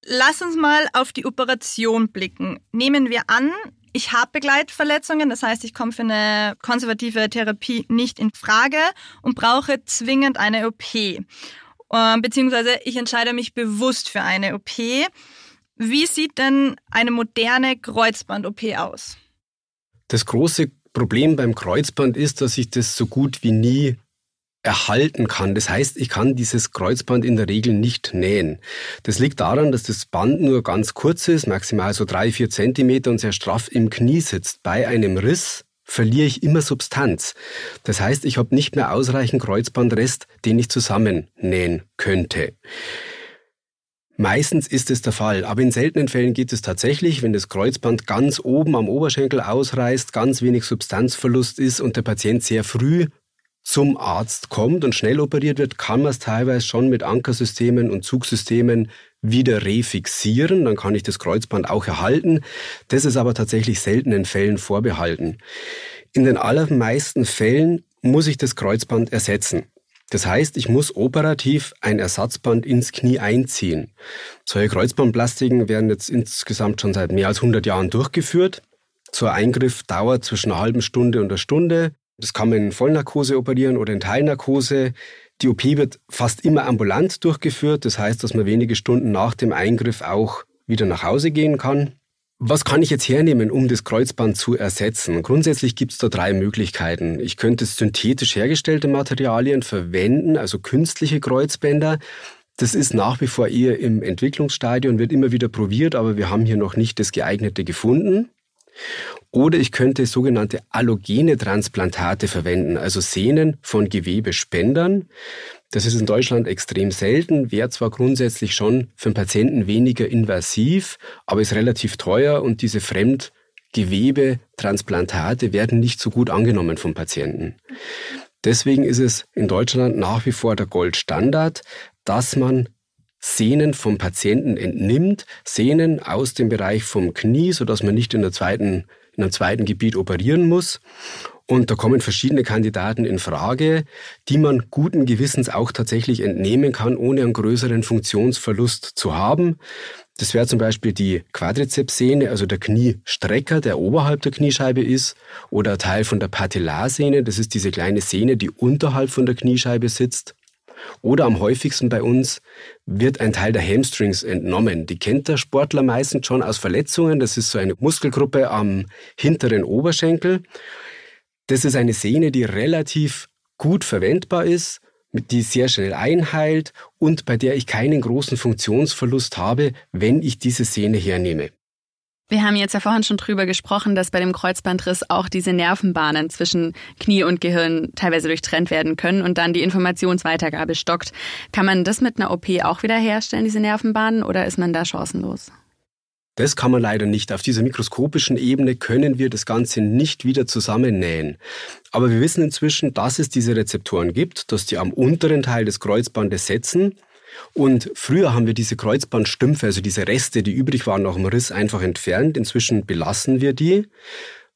Lass uns mal auf die Operation blicken. Nehmen wir an, ich habe Begleitverletzungen, das heißt, ich komme für eine konservative Therapie nicht in Frage und brauche zwingend eine OP. Ähm, beziehungsweise ich entscheide mich bewusst für eine OP. Wie sieht denn eine moderne Kreuzband-OP aus? Das große Problem beim Kreuzband ist, dass ich das so gut wie nie erhalten kann. Das heißt, ich kann dieses Kreuzband in der Regel nicht nähen. Das liegt daran, dass das Band nur ganz kurz ist, maximal so drei, vier Zentimeter und sehr straff im Knie sitzt. Bei einem Riss verliere ich immer Substanz. Das heißt, ich habe nicht mehr ausreichend Kreuzbandrest, den ich zusammennähen könnte. Meistens ist es der Fall, aber in seltenen Fällen geht es tatsächlich, wenn das Kreuzband ganz oben am Oberschenkel ausreißt, ganz wenig Substanzverlust ist und der Patient sehr früh zum Arzt kommt und schnell operiert wird, kann man es teilweise schon mit Ankersystemen und Zugsystemen wieder refixieren. Dann kann ich das Kreuzband auch erhalten. Das ist aber tatsächlich seltenen Fällen vorbehalten. In den allermeisten Fällen muss ich das Kreuzband ersetzen. Das heißt, ich muss operativ ein Ersatzband ins Knie einziehen. Solche Kreuzbandplastiken werden jetzt insgesamt schon seit mehr als 100 Jahren durchgeführt. So ein Eingriff dauert zwischen einer halben Stunde und einer Stunde. Das kann man in Vollnarkose operieren oder in Teilnarkose. Die OP wird fast immer ambulant durchgeführt. Das heißt, dass man wenige Stunden nach dem Eingriff auch wieder nach Hause gehen kann. Was kann ich jetzt hernehmen, um das Kreuzband zu ersetzen? Grundsätzlich gibt es da drei Möglichkeiten. Ich könnte synthetisch hergestellte Materialien verwenden, also künstliche Kreuzbänder. Das ist nach wie vor eher im Entwicklungsstadium, wird immer wieder probiert, aber wir haben hier noch nicht das geeignete gefunden. Oder ich könnte sogenannte allogene Transplantate verwenden, also Sehnen von Gewebespendern. Das ist in Deutschland extrem selten, wäre zwar grundsätzlich schon für den Patienten weniger invasiv, aber ist relativ teuer und diese Fremdgewebetransplantate werden nicht so gut angenommen vom Patienten. Deswegen ist es in Deutschland nach wie vor der Goldstandard, dass man Sehnen vom Patienten entnimmt, Sehnen aus dem Bereich vom Knie, sodass man nicht in, der zweiten, in einem zweiten Gebiet operieren muss. Und da kommen verschiedene Kandidaten in Frage, die man guten Gewissens auch tatsächlich entnehmen kann, ohne einen größeren Funktionsverlust zu haben. Das wäre zum Beispiel die Quadrizepssehne, also der Kniestrecker, der oberhalb der Kniescheibe ist, oder ein Teil von der Patellarsehne, das ist diese kleine Sehne, die unterhalb von der Kniescheibe sitzt. Oder am häufigsten bei uns wird ein Teil der Hamstrings entnommen. Die kennt der Sportler meistens schon aus Verletzungen. Das ist so eine Muskelgruppe am hinteren Oberschenkel. Das ist eine Sehne, die relativ gut verwendbar ist, die sehr schnell einheilt und bei der ich keinen großen Funktionsverlust habe, wenn ich diese Sehne hernehme. Wir haben jetzt ja vorhin schon drüber gesprochen, dass bei dem Kreuzbandriss auch diese Nervenbahnen zwischen Knie und Gehirn teilweise durchtrennt werden können und dann die Informationsweitergabe stockt. Kann man das mit einer OP auch wieder herstellen, diese Nervenbahnen, oder ist man da chancenlos? Das kann man leider nicht. Auf dieser mikroskopischen Ebene können wir das Ganze nicht wieder zusammennähen. Aber wir wissen inzwischen, dass es diese Rezeptoren gibt, dass die am unteren Teil des Kreuzbandes setzen. Und früher haben wir diese Kreuzbandstümpfe, also diese Reste, die übrig waren nach dem Riss, einfach entfernt. Inzwischen belassen wir die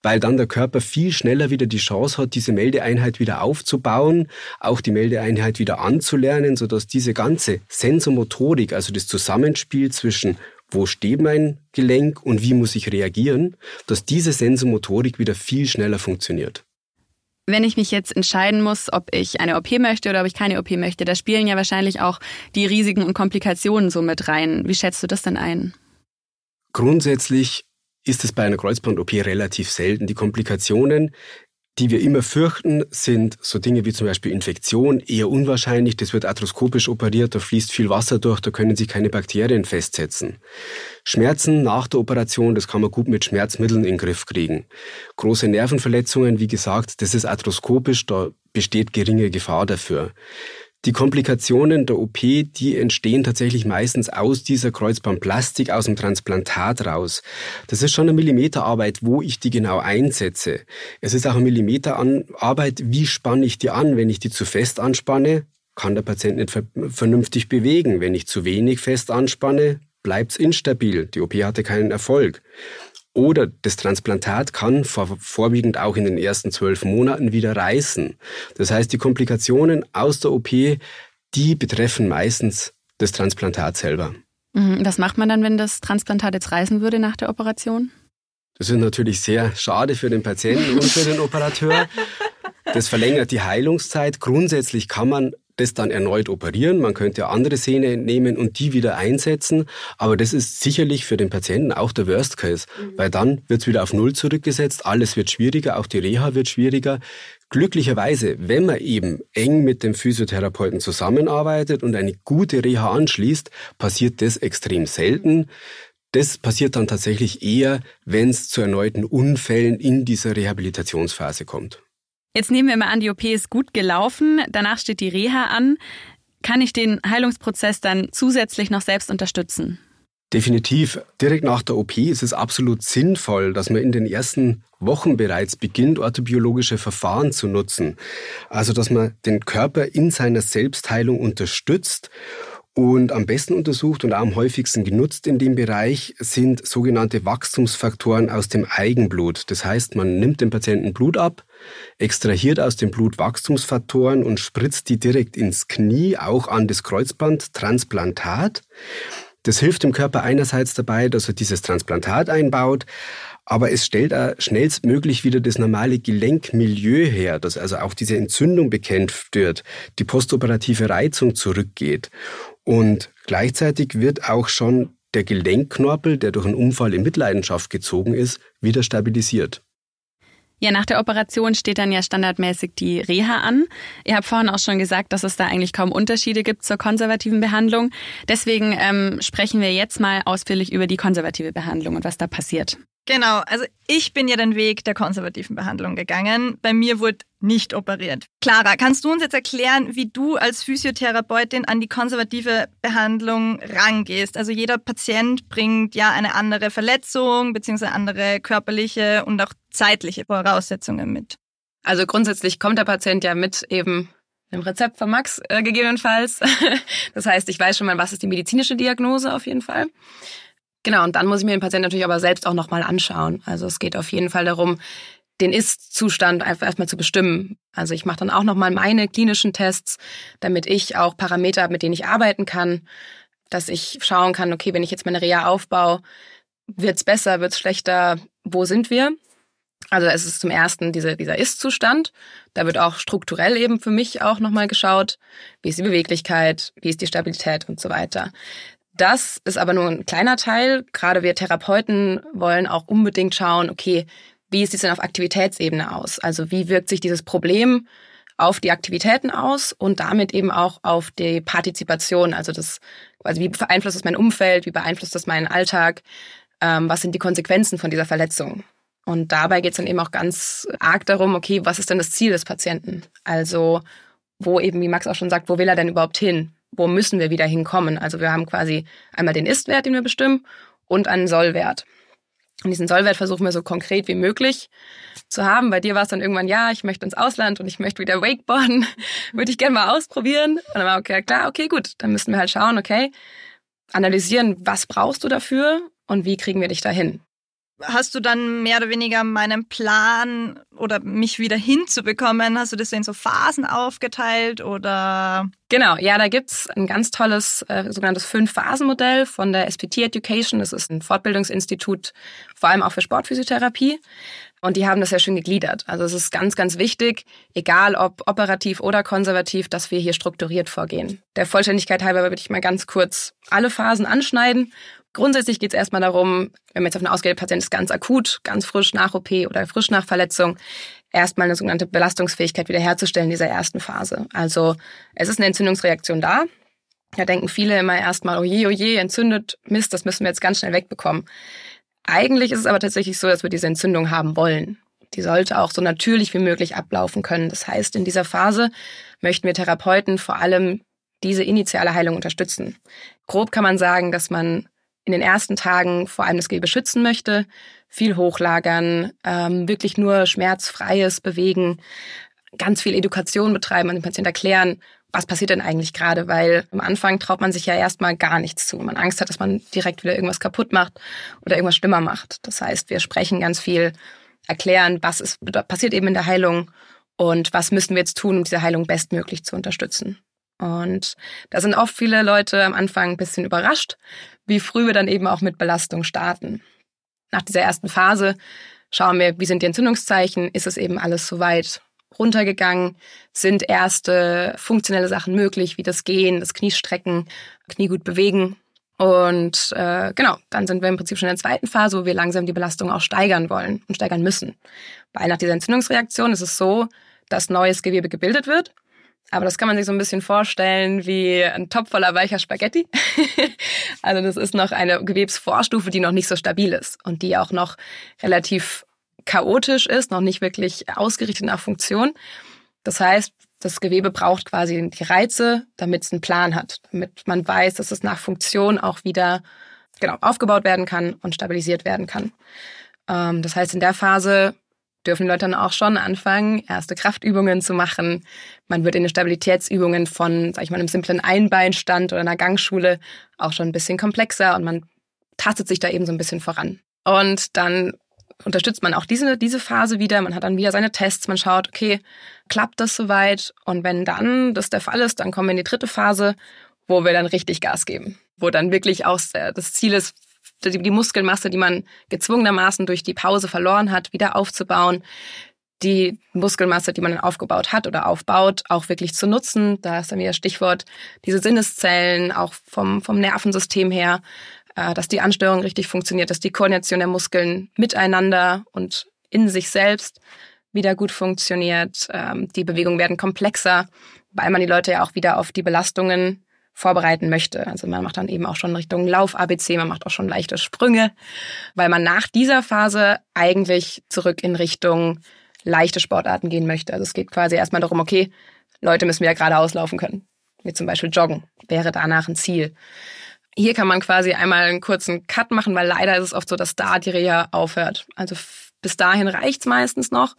weil dann der Körper viel schneller wieder die Chance hat, diese Meldeeinheit wieder aufzubauen, auch die Meldeeinheit wieder anzulernen, sodass diese ganze Sensomotorik, also das Zusammenspiel zwischen wo steht mein Gelenk und wie muss ich reagieren, dass diese Sensomotorik wieder viel schneller funktioniert. Wenn ich mich jetzt entscheiden muss, ob ich eine OP möchte oder ob ich keine OP möchte, da spielen ja wahrscheinlich auch die Risiken und Komplikationen so mit rein. Wie schätzt du das denn ein? Grundsätzlich ist es bei einer Kreuzband-OP relativ selten. Die Komplikationen die wir immer fürchten, sind so Dinge wie zum Beispiel Infektion, eher unwahrscheinlich. Das wird arthroskopisch operiert, da fließt viel Wasser durch, da können sich keine Bakterien festsetzen. Schmerzen nach der Operation, das kann man gut mit Schmerzmitteln in den Griff kriegen. Große Nervenverletzungen, wie gesagt, das ist arthroskopisch, da besteht geringe Gefahr dafür. Die Komplikationen der OP, die entstehen tatsächlich meistens aus dieser Kreuzbandplastik, aus dem Transplantat raus. Das ist schon eine Millimeterarbeit, wo ich die genau einsetze. Es ist auch eine Millimeterarbeit, wie spanne ich die an. Wenn ich die zu fest anspanne, kann der Patient nicht vernünftig bewegen. Wenn ich zu wenig fest anspanne, bleibt es instabil. Die OP hatte keinen Erfolg. Oder das Transplantat kann vor, vorwiegend auch in den ersten zwölf Monaten wieder reißen. Das heißt, die Komplikationen aus der OP, die betreffen meistens das Transplantat selber. Mhm. Was macht man dann, wenn das Transplantat jetzt reißen würde nach der Operation? Das ist natürlich sehr schade für den Patienten und für den Operateur. Das verlängert die Heilungszeit. Grundsätzlich kann man das dann erneut operieren. Man könnte andere Sehne entnehmen und die wieder einsetzen. Aber das ist sicherlich für den Patienten auch der Worst Case, mhm. weil dann wird es wieder auf Null zurückgesetzt. Alles wird schwieriger, auch die Reha wird schwieriger. Glücklicherweise, wenn man eben eng mit dem Physiotherapeuten zusammenarbeitet und eine gute Reha anschließt, passiert das extrem selten. Das passiert dann tatsächlich eher, wenn es zu erneuten Unfällen in dieser Rehabilitationsphase kommt. Jetzt nehmen wir mal an, die OP ist gut gelaufen, danach steht die Reha an. Kann ich den Heilungsprozess dann zusätzlich noch selbst unterstützen? Definitiv. Direkt nach der OP ist es absolut sinnvoll, dass man in den ersten Wochen bereits beginnt, orthobiologische Verfahren zu nutzen. Also, dass man den Körper in seiner Selbstheilung unterstützt und am besten untersucht und auch am häufigsten genutzt in dem Bereich sind sogenannte Wachstumsfaktoren aus dem Eigenblut. Das heißt, man nimmt dem Patienten Blut ab, extrahiert aus dem Blut Wachstumsfaktoren und spritzt die direkt ins Knie, auch an das Kreuzbandtransplantat. Das hilft dem Körper einerseits dabei, dass er dieses Transplantat einbaut, aber es stellt auch schnellstmöglich wieder das normale Gelenkmilieu her, dass also auch diese Entzündung bekämpft wird, die postoperative Reizung zurückgeht. Und gleichzeitig wird auch schon der Gelenkknorpel, der durch einen Unfall in Mitleidenschaft gezogen ist, wieder stabilisiert. Ja, nach der Operation steht dann ja standardmäßig die Reha an. Ihr habt vorhin auch schon gesagt, dass es da eigentlich kaum Unterschiede gibt zur konservativen Behandlung. Deswegen ähm, sprechen wir jetzt mal ausführlich über die konservative Behandlung und was da passiert. Genau, also ich bin ja den Weg der konservativen Behandlung gegangen. Bei mir wurde nicht operiert. Clara, kannst du uns jetzt erklären, wie du als Physiotherapeutin an die konservative Behandlung rangehst? Also jeder Patient bringt ja eine andere Verletzung bzw. andere körperliche und auch zeitliche Voraussetzungen mit. Also grundsätzlich kommt der Patient ja mit eben einem Rezept von Max äh, gegebenenfalls. das heißt, ich weiß schon mal, was ist die medizinische Diagnose auf jeden Fall. Genau, und dann muss ich mir den Patienten natürlich aber selbst auch nochmal anschauen. Also es geht auf jeden Fall darum, den Ist-Zustand einfach erstmal zu bestimmen. Also ich mache dann auch nochmal meine klinischen Tests, damit ich auch Parameter habe, mit denen ich arbeiten kann, dass ich schauen kann, okay, wenn ich jetzt meine Reha aufbaue, wird's besser, wird's schlechter, wo sind wir? Also es ist zum ersten diese, dieser Ist-Zustand. Da wird auch strukturell eben für mich auch nochmal geschaut, wie ist die Beweglichkeit, wie ist die Stabilität und so weiter. Das ist aber nur ein kleiner Teil. Gerade wir Therapeuten wollen auch unbedingt schauen, okay, wie ist dies denn auf Aktivitätsebene aus? Also wie wirkt sich dieses Problem auf die Aktivitäten aus und damit eben auch auf die Partizipation. Also das, also wie beeinflusst das mein Umfeld, wie beeinflusst das meinen Alltag, ähm, was sind die Konsequenzen von dieser Verletzung? Und dabei geht es dann eben auch ganz arg darum, okay, was ist denn das Ziel des Patienten? Also wo eben, wie Max auch schon sagt, wo will er denn überhaupt hin? Wo müssen wir wieder hinkommen. Also wir haben quasi einmal den Ist-Wert, den wir bestimmen, und einen Soll-Wert. Und diesen Sollwert versuchen wir so konkret wie möglich zu haben. Bei dir war es dann irgendwann, ja, ich möchte ins Ausland und ich möchte wieder Wakeboarden. Würde ich gerne mal ausprobieren. Und dann war okay, klar, okay, gut. Dann müssen wir halt schauen, okay, analysieren, was brauchst du dafür und wie kriegen wir dich dahin hast du dann mehr oder weniger meinen Plan oder mich wieder hinzubekommen? Hast du das in so Phasen aufgeteilt oder? Genau, ja, da gibt's ein ganz tolles äh, sogenanntes Fünf-Phasen-Modell von der SPT Education. Das ist ein Fortbildungsinstitut, vor allem auch für Sportphysiotherapie. Und die haben das sehr schön gegliedert. Also es ist ganz, ganz wichtig, egal ob operativ oder konservativ, dass wir hier strukturiert vorgehen. Der Vollständigkeit halber würde ich mal ganz kurz alle Phasen anschneiden Grundsätzlich geht es erstmal darum, wenn man jetzt auf eine ausgewählte Patient ist, ganz akut, ganz frisch nach OP oder frisch nach Verletzung, erstmal eine sogenannte Belastungsfähigkeit wiederherzustellen in dieser ersten Phase. Also es ist eine Entzündungsreaktion da. Da denken viele immer erstmal, oh je, oh je, entzündet, Mist, das müssen wir jetzt ganz schnell wegbekommen. Eigentlich ist es aber tatsächlich so, dass wir diese Entzündung haben wollen. Die sollte auch so natürlich wie möglich ablaufen können. Das heißt, in dieser Phase möchten wir Therapeuten vor allem diese initiale Heilung unterstützen. Grob kann man sagen, dass man in den ersten Tagen vor allem das Gewebe schützen möchte, viel hochlagern, ähm, wirklich nur schmerzfreies bewegen, ganz viel Education betreiben und dem Patienten erklären, was passiert denn eigentlich gerade, weil am Anfang traut man sich ja erstmal gar nichts zu. Man Angst hat, dass man direkt wieder irgendwas kaputt macht oder irgendwas schlimmer macht. Das heißt, wir sprechen ganz viel, erklären, was ist, passiert eben in der Heilung und was müssen wir jetzt tun, um diese Heilung bestmöglich zu unterstützen. Und da sind oft viele Leute am Anfang ein bisschen überrascht, wie früh wir dann eben auch mit Belastung starten. Nach dieser ersten Phase schauen wir, wie sind die Entzündungszeichen, ist es eben alles soweit runtergegangen, sind erste funktionelle Sachen möglich, wie das Gehen, das Kniestrecken, Knie gut bewegen. Und äh, genau, dann sind wir im Prinzip schon in der zweiten Phase, wo wir langsam die Belastung auch steigern wollen und steigern müssen. Weil nach dieser Entzündungsreaktion ist es so, dass neues Gewebe gebildet wird aber das kann man sich so ein bisschen vorstellen wie ein Topf voller weicher Spaghetti. also das ist noch eine Gewebsvorstufe, die noch nicht so stabil ist und die auch noch relativ chaotisch ist, noch nicht wirklich ausgerichtet nach Funktion. Das heißt, das Gewebe braucht quasi die Reize, damit es einen Plan hat, damit man weiß, dass es nach Funktion auch wieder genau aufgebaut werden kann und stabilisiert werden kann. Ähm, das heißt, in der Phase dürfen Leute dann auch schon anfangen, erste Kraftübungen zu machen. Man wird in den Stabilitätsübungen von, sag ich mal, einem simplen Einbeinstand oder einer Gangschule auch schon ein bisschen komplexer und man tastet sich da eben so ein bisschen voran. Und dann unterstützt man auch diese, diese Phase wieder. Man hat dann wieder seine Tests. Man schaut, okay, klappt das soweit? Und wenn dann das der Fall ist, dann kommen wir in die dritte Phase, wo wir dann richtig Gas geben. Wo dann wirklich auch das Ziel ist, die Muskelmasse, die man gezwungenermaßen durch die Pause verloren hat, wieder aufzubauen, die Muskelmasse, die man dann aufgebaut hat oder aufbaut, auch wirklich zu nutzen. Da ist dann wieder Stichwort diese Sinneszellen, auch vom, vom Nervensystem her, äh, dass die Ansteuerung richtig funktioniert, dass die Koordination der Muskeln miteinander und in sich selbst wieder gut funktioniert. Ähm, die Bewegungen werden komplexer, weil man die Leute ja auch wieder auf die Belastungen vorbereiten möchte. Also man macht dann eben auch schon Richtung Lauf-ABC, man macht auch schon leichte Sprünge, weil man nach dieser Phase eigentlich zurück in Richtung leichte Sportarten gehen möchte. Also es geht quasi erstmal darum, okay, Leute müssen ja gerade auslaufen können. Wie zum Beispiel Joggen wäre danach ein Ziel. Hier kann man quasi einmal einen kurzen Cut machen, weil leider ist es oft so, dass da die Reha aufhört. Also bis dahin reicht's meistens noch,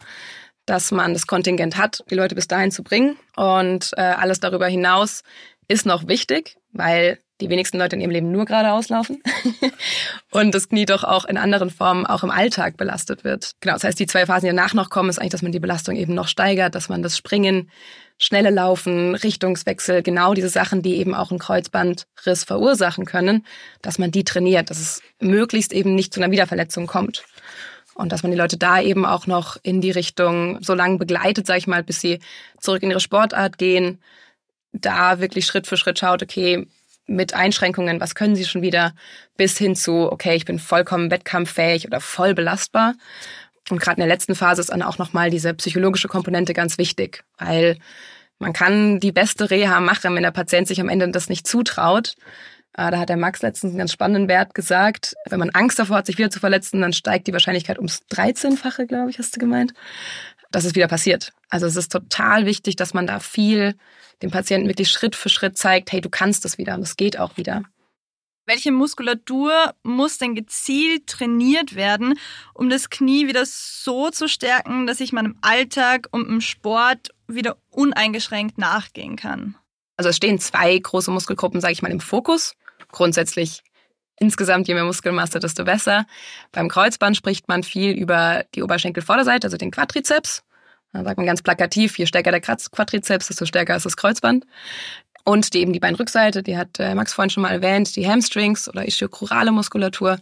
dass man das Kontingent hat, die Leute bis dahin zu bringen. Und äh, alles darüber hinaus ist noch wichtig, weil die wenigsten Leute in ihrem Leben nur geradeaus laufen und das Knie doch auch in anderen Formen auch im Alltag belastet wird. Genau, das heißt, die zwei Phasen, die danach noch kommen, ist eigentlich, dass man die Belastung eben noch steigert, dass man das Springen, schnelle Laufen, Richtungswechsel, genau diese Sachen, die eben auch einen Kreuzbandriss verursachen können, dass man die trainiert, dass es möglichst eben nicht zu einer Wiederverletzung kommt. Und dass man die Leute da eben auch noch in die Richtung so lange begleitet, sag ich mal, bis sie zurück in ihre Sportart gehen, da wirklich Schritt für Schritt schaut, okay, mit Einschränkungen, was können sie schon wieder, bis hin zu, okay, ich bin vollkommen wettkampffähig oder voll belastbar. Und gerade in der letzten Phase ist dann auch nochmal diese psychologische Komponente ganz wichtig, weil man kann die beste Reha machen, wenn der Patient sich am Ende das nicht zutraut. Äh, da hat der Max letztens einen ganz spannenden Wert gesagt. Wenn man Angst davor hat, sich wieder zu verletzen, dann steigt die Wahrscheinlichkeit ums 13-fache, glaube ich, hast du gemeint, dass es wieder passiert. Also es ist total wichtig, dass man da viel dem Patienten wirklich Schritt für Schritt zeigt, hey, du kannst das wieder und es geht auch wieder. Welche Muskulatur muss denn gezielt trainiert werden, um das Knie wieder so zu stärken, dass ich meinem Alltag und im Sport wieder uneingeschränkt nachgehen kann? Also es stehen zwei große Muskelgruppen, sage ich mal, im Fokus. Grundsätzlich insgesamt, je mehr Muskelmasse, desto besser. Beim Kreuzband spricht man viel über die Oberschenkelvorderseite, also den Quadrizeps. Da sagt man ganz plakativ, je stärker der Quadrizeps, desto stärker ist das Kreuzband. Und die eben die Beinrückseite, die hat äh, Max vorhin schon mal erwähnt, die Hamstrings oder ischiochorale Muskulatur.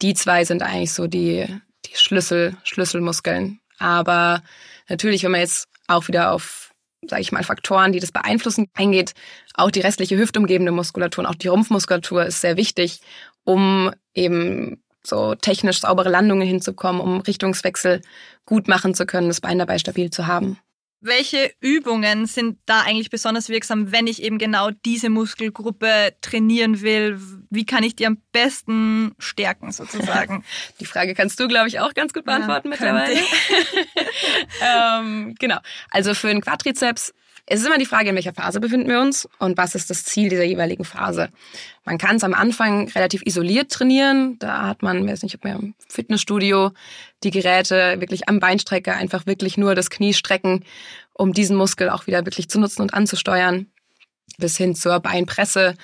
Die zwei sind eigentlich so die, die Schlüssel, Schlüsselmuskeln. Aber natürlich, wenn man jetzt auch wieder auf, sage ich mal, Faktoren, die das beeinflussen, eingeht, auch die restliche hüftumgebende Muskulatur und auch die Rumpfmuskulatur ist sehr wichtig, um eben so technisch saubere Landungen hinzukommen, um Richtungswechsel gut machen zu können, das Bein dabei stabil zu haben. Welche Übungen sind da eigentlich besonders wirksam, wenn ich eben genau diese Muskelgruppe trainieren will? Wie kann ich die am besten stärken sozusagen? Die Frage kannst du, glaube ich, auch ganz gut beantworten ja, mittlerweile. ähm, genau. Also für den Quadrizeps es ist immer die Frage, in welcher Phase befinden wir uns und was ist das Ziel dieser jeweiligen Phase. Man kann es am Anfang relativ isoliert trainieren. Da hat man, weiß nicht, ob man im Fitnessstudio die Geräte wirklich am Beinstrecker einfach wirklich nur das Knie strecken, um diesen Muskel auch wieder wirklich zu nutzen und anzusteuern. Bis hin zur Beinpresse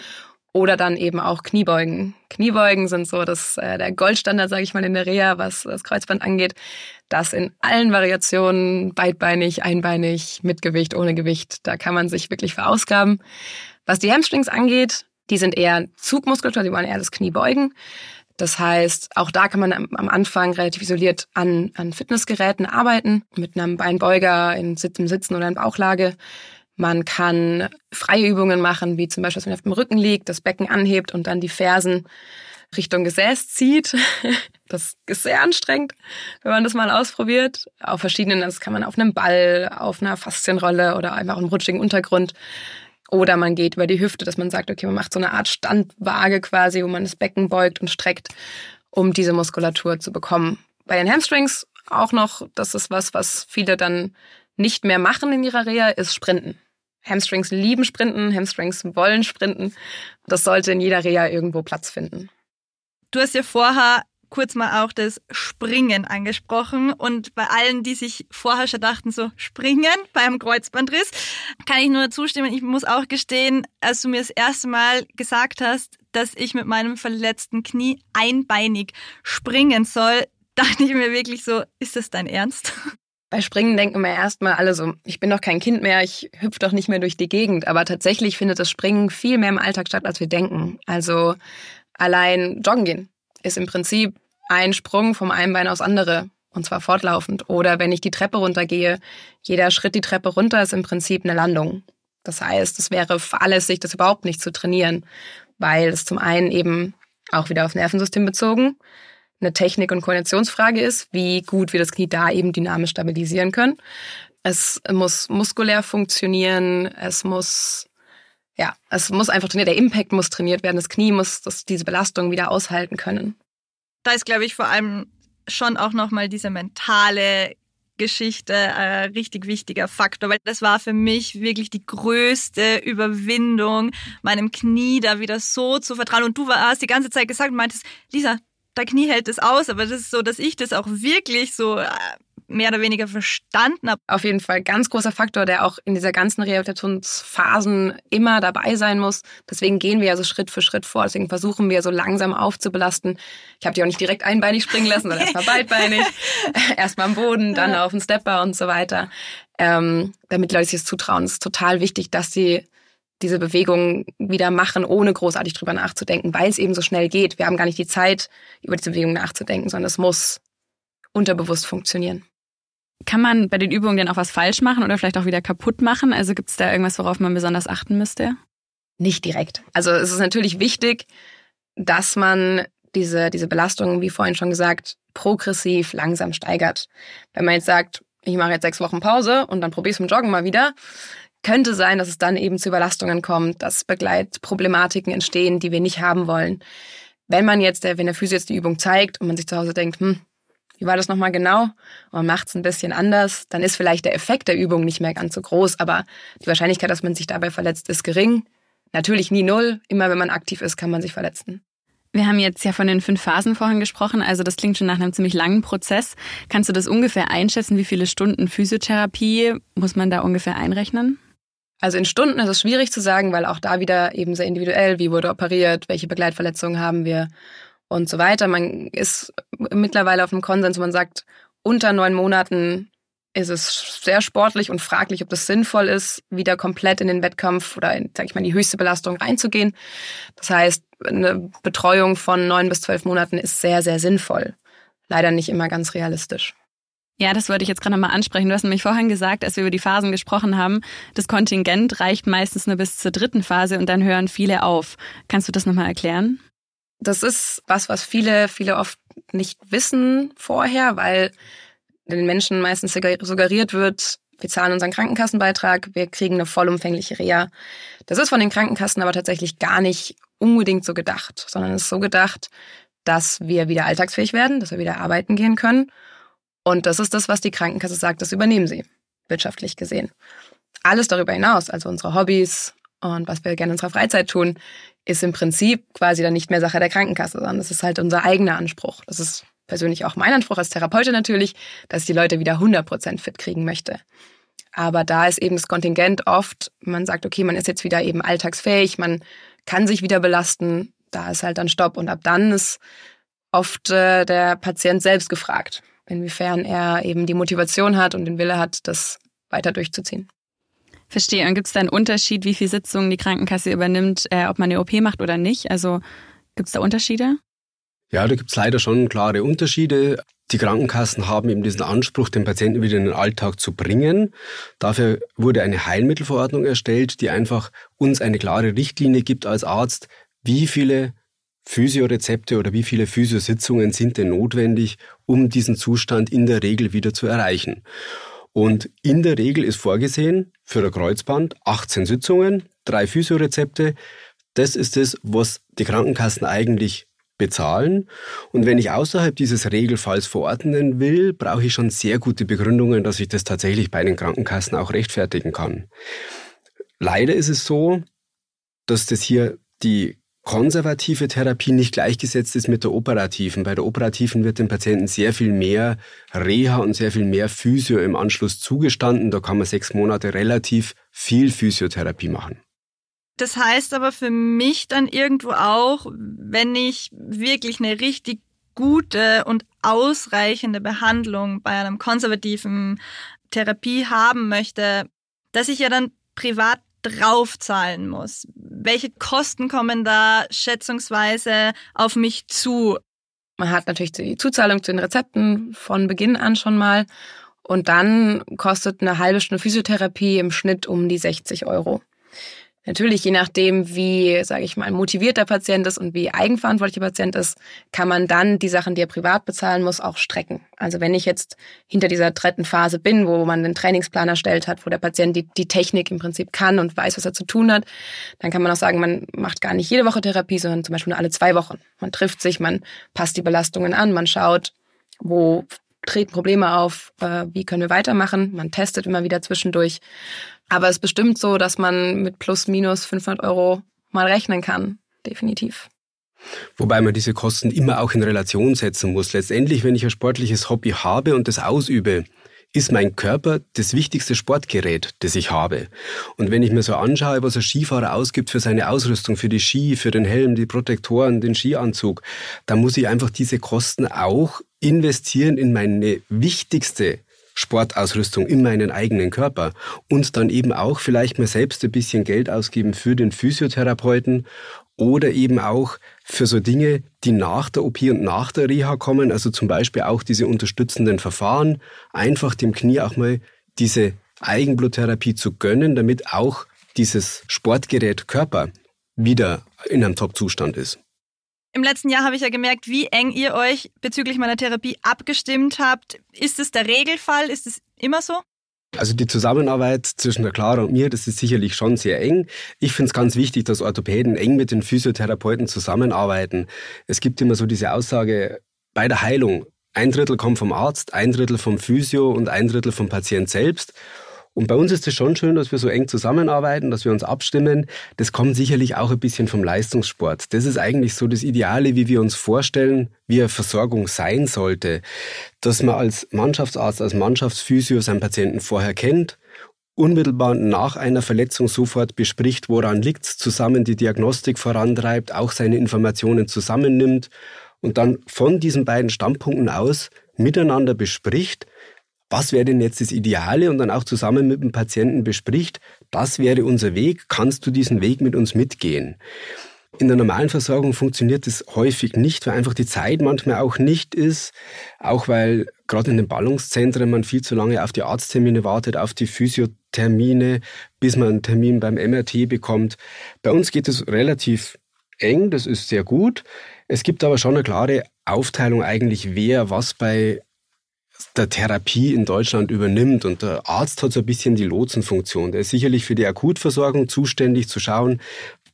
oder dann eben auch Kniebeugen. Kniebeugen sind so das, äh, der Goldstandard, sage ich mal, in der Reha, was das Kreuzband angeht. Das in allen Variationen, beidbeinig, einbeinig, mit Gewicht, ohne Gewicht. Da kann man sich wirklich verausgaben. Was die Hamstrings angeht, die sind eher Zugmuskulatur, die wollen eher das Knie beugen. Das heißt, auch da kann man am Anfang relativ isoliert an, an Fitnessgeräten arbeiten, mit einem Beinbeuger in Sitzen oder in Bauchlage. Man kann freie Übungen machen, wie zum Beispiel, dass man auf dem Rücken liegt, das Becken anhebt und dann die Fersen Richtung Gesäß zieht. Das ist sehr anstrengend, wenn man das mal ausprobiert. Auf verschiedenen, das kann man auf einem Ball, auf einer Faszienrolle oder einfach im rutschigen Untergrund. Oder man geht über die Hüfte, dass man sagt, okay, man macht so eine Art Standwaage quasi, wo man das Becken beugt und streckt, um diese Muskulatur zu bekommen. Bei den Hamstrings auch noch, das ist was, was viele dann nicht mehr machen in ihrer Reha, ist Sprinten. Hamstrings lieben Sprinten, Hamstrings wollen Sprinten. Das sollte in jeder Reha irgendwo Platz finden. Du hast ja vorher kurz mal auch das Springen angesprochen und bei allen, die sich vorher schon dachten, so Springen beim Kreuzbandriss, kann ich nur zustimmen. Ich muss auch gestehen, als du mir das erste Mal gesagt hast, dass ich mit meinem verletzten Knie einbeinig springen soll, dachte ich mir wirklich so, ist das dein Ernst? Bei Springen denken wir erstmal alle so, ich bin doch kein Kind mehr, ich hüpfe doch nicht mehr durch die Gegend. Aber tatsächlich findet das Springen viel mehr im Alltag statt, als wir denken. Also allein joggen gehen ist im Prinzip ein Sprung vom einen Bein aufs andere. Und zwar fortlaufend. Oder wenn ich die Treppe runtergehe, jeder Schritt die Treppe runter ist im Prinzip eine Landung. Das heißt, es wäre fahrlässig, das überhaupt nicht zu trainieren, weil es zum einen eben auch wieder auf Nervensystem bezogen eine Technik- und Koordinationsfrage ist, wie gut wir das Knie da eben dynamisch stabilisieren können. Es muss muskulär funktionieren, es muss ja, es muss einfach trainiert, der Impact muss trainiert werden, das Knie muss das, diese Belastung wieder aushalten können. Da ist, glaube ich, vor allem schon auch nochmal diese mentale Geschichte ein richtig wichtiger Faktor, weil das war für mich wirklich die größte Überwindung, meinem Knie da wieder so zu vertrauen. Und du hast die ganze Zeit gesagt, meintest, Lisa, dein Knie hält es aus, aber das ist so, dass ich das auch wirklich so äh, mehr oder weniger verstanden habe. Auf jeden Fall ganz großer Faktor, der auch in dieser ganzen Rehabilitationsphasen immer dabei sein muss. Deswegen gehen wir ja so Schritt für Schritt vor. Deswegen versuchen wir so langsam aufzubelasten. Ich habe die auch nicht direkt einbeinig springen lassen, sondern erstmal beidbeinig, erstmal am Boden, dann auf den Stepper und so weiter. Ähm, damit Leute sich das zutrauen. Es ist total wichtig, dass sie diese Bewegung wieder machen, ohne großartig drüber nachzudenken, weil es eben so schnell geht. Wir haben gar nicht die Zeit, über diese Bewegung nachzudenken, sondern es muss unterbewusst funktionieren. Kann man bei den Übungen denn auch was falsch machen oder vielleicht auch wieder kaputt machen? Also gibt es da irgendwas, worauf man besonders achten müsste? Nicht direkt. Also es ist natürlich wichtig, dass man diese, diese Belastung, wie vorhin schon gesagt, progressiv langsam steigert. Wenn man jetzt sagt, ich mache jetzt sechs Wochen Pause und dann probiere ich es mit Joggen mal wieder, könnte sein, dass es dann eben zu Überlastungen kommt, dass Begleitproblematiken entstehen, die wir nicht haben wollen. Wenn man jetzt, wenn der Physio jetzt die Übung zeigt und man sich zu Hause denkt, hm, wie war das nochmal genau? Und man macht es ein bisschen anders, dann ist vielleicht der Effekt der Übung nicht mehr ganz so groß, aber die Wahrscheinlichkeit, dass man sich dabei verletzt, ist gering. Natürlich nie null. Immer wenn man aktiv ist, kann man sich verletzen. Wir haben jetzt ja von den fünf Phasen vorhin gesprochen, also das klingt schon nach einem ziemlich langen Prozess. Kannst du das ungefähr einschätzen, wie viele Stunden Physiotherapie muss man da ungefähr einrechnen? Also in Stunden ist es schwierig zu sagen, weil auch da wieder eben sehr individuell, wie wurde operiert, welche Begleitverletzungen haben wir und so weiter. Man ist mittlerweile auf einem Konsens, wo man sagt, unter neun Monaten ist es sehr sportlich und fraglich, ob das sinnvoll ist, wieder komplett in den Wettkampf oder in, sag ich mal, die höchste Belastung reinzugehen. Das heißt, eine Betreuung von neun bis zwölf Monaten ist sehr, sehr sinnvoll. Leider nicht immer ganz realistisch. Ja, das wollte ich jetzt gerade nochmal ansprechen. Du hast nämlich vorhin gesagt, als wir über die Phasen gesprochen haben, das Kontingent reicht meistens nur bis zur dritten Phase und dann hören viele auf. Kannst du das nochmal erklären? Das ist was, was viele, viele oft nicht wissen vorher, weil den Menschen meistens suggeriert wird, wir zahlen unseren Krankenkassenbeitrag, wir kriegen eine vollumfängliche Reha. Das ist von den Krankenkassen aber tatsächlich gar nicht unbedingt so gedacht, sondern es ist so gedacht, dass wir wieder alltagsfähig werden, dass wir wieder arbeiten gehen können. Und das ist das, was die Krankenkasse sagt, das übernehmen sie, wirtschaftlich gesehen. Alles darüber hinaus, also unsere Hobbys und was wir gerne in unserer Freizeit tun, ist im Prinzip quasi dann nicht mehr Sache der Krankenkasse, sondern das ist halt unser eigener Anspruch. Das ist persönlich auch mein Anspruch als Therapeutin natürlich, dass ich die Leute wieder 100% fit kriegen möchte. Aber da ist eben das Kontingent oft, man sagt, okay, man ist jetzt wieder eben alltagsfähig, man kann sich wieder belasten, da ist halt dann Stopp. Und ab dann ist oft äh, der Patient selbst gefragt, inwiefern er eben die Motivation hat und den Wille hat, das weiter durchzuziehen. Verstehe. Und gibt es da einen Unterschied, wie viele Sitzungen die Krankenkasse übernimmt, äh, ob man eine OP macht oder nicht? Also gibt es da Unterschiede? Ja, da gibt es leider schon klare Unterschiede. Die Krankenkassen haben eben diesen Anspruch, den Patienten wieder in den Alltag zu bringen. Dafür wurde eine Heilmittelverordnung erstellt, die einfach uns eine klare Richtlinie gibt als Arzt, wie viele Physiorezepte oder wie viele Physiositzungen sind denn notwendig, um diesen Zustand in der Regel wieder zu erreichen. Und in der Regel ist vorgesehen für ein Kreuzband 18 Sitzungen, drei Physiorezepte. Das ist es, was die Krankenkassen eigentlich bezahlen. Und wenn ich außerhalb dieses Regelfalls verordnen will, brauche ich schon sehr gute Begründungen, dass ich das tatsächlich bei den Krankenkassen auch rechtfertigen kann. Leider ist es so, dass das hier die konservative Therapie nicht gleichgesetzt ist mit der operativen. Bei der operativen wird dem Patienten sehr viel mehr Reha und sehr viel mehr Physio im Anschluss zugestanden. Da kann man sechs Monate relativ viel Physiotherapie machen. Das heißt aber für mich dann irgendwo auch, wenn ich wirklich eine richtig gute und ausreichende Behandlung bei einem konservativen Therapie haben möchte, dass ich ja dann privat draufzahlen muss? Welche Kosten kommen da schätzungsweise auf mich zu? Man hat natürlich die Zuzahlung zu den Rezepten von Beginn an schon mal. Und dann kostet eine halbe Stunde Physiotherapie im Schnitt um die 60 Euro. Natürlich, je nachdem, wie, sage ich mal, motiviert der Patient ist und wie eigenverantwortlich der Patient ist, kann man dann die Sachen, die er privat bezahlen muss, auch strecken. Also wenn ich jetzt hinter dieser dritten Phase bin, wo man einen Trainingsplan erstellt hat, wo der Patient die, die Technik im Prinzip kann und weiß, was er zu tun hat, dann kann man auch sagen, man macht gar nicht jede Woche Therapie, sondern zum Beispiel nur alle zwei Wochen. Man trifft sich, man passt die Belastungen an, man schaut, wo treten Probleme auf, äh, wie können wir weitermachen. Man testet immer wieder zwischendurch. Aber es ist bestimmt so, dass man mit plus minus 500 Euro mal rechnen kann. Definitiv. Wobei man diese Kosten immer auch in Relation setzen muss. Letztendlich, wenn ich ein sportliches Hobby habe und das ausübe, ist mein Körper das wichtigste Sportgerät, das ich habe. Und wenn ich mir so anschaue, was ein Skifahrer ausgibt für seine Ausrüstung, für die Ski, für den Helm, die Protektoren, den Skianzug, dann muss ich einfach diese Kosten auch investieren in meine wichtigste Sportausrüstung in meinen eigenen Körper und dann eben auch vielleicht mir selbst ein bisschen Geld ausgeben für den Physiotherapeuten oder eben auch für so Dinge, die nach der OP und nach der Reha kommen, also zum Beispiel auch diese unterstützenden Verfahren, einfach dem Knie auch mal diese Eigenbluttherapie zu gönnen, damit auch dieses Sportgerät Körper wieder in einem Top-Zustand ist. Im letzten Jahr habe ich ja gemerkt, wie eng ihr euch bezüglich meiner Therapie abgestimmt habt. Ist es der Regelfall? Ist es immer so? Also die Zusammenarbeit zwischen der Clara und mir, das ist sicherlich schon sehr eng. Ich finde es ganz wichtig, dass Orthopäden eng mit den Physiotherapeuten zusammenarbeiten. Es gibt immer so diese Aussage, bei der Heilung, ein Drittel kommt vom Arzt, ein Drittel vom Physio und ein Drittel vom Patient selbst. Und bei uns ist es schon schön, dass wir so eng zusammenarbeiten, dass wir uns abstimmen. Das kommt sicherlich auch ein bisschen vom Leistungssport. Das ist eigentlich so das Ideale, wie wir uns vorstellen, wie eine Versorgung sein sollte. Dass man als Mannschaftsarzt, als Mannschaftsphysio seinen Patienten vorher kennt, unmittelbar nach einer Verletzung sofort bespricht, woran liegt, zusammen die Diagnostik vorantreibt, auch seine Informationen zusammennimmt und dann von diesen beiden Standpunkten aus miteinander bespricht, was wäre denn jetzt das Ideale und dann auch zusammen mit dem Patienten bespricht, das wäre unser Weg, kannst du diesen Weg mit uns mitgehen? In der normalen Versorgung funktioniert das häufig nicht, weil einfach die Zeit manchmal auch nicht ist, auch weil gerade in den Ballungszentren man viel zu lange auf die Arzttermine wartet, auf die Physiothermine, bis man einen Termin beim MRT bekommt. Bei uns geht es relativ eng, das ist sehr gut. Es gibt aber schon eine klare Aufteilung eigentlich, wer was bei der Therapie in Deutschland übernimmt. Und der Arzt hat so ein bisschen die Lotsenfunktion. Der ist sicherlich für die Akutversorgung zuständig, zu schauen,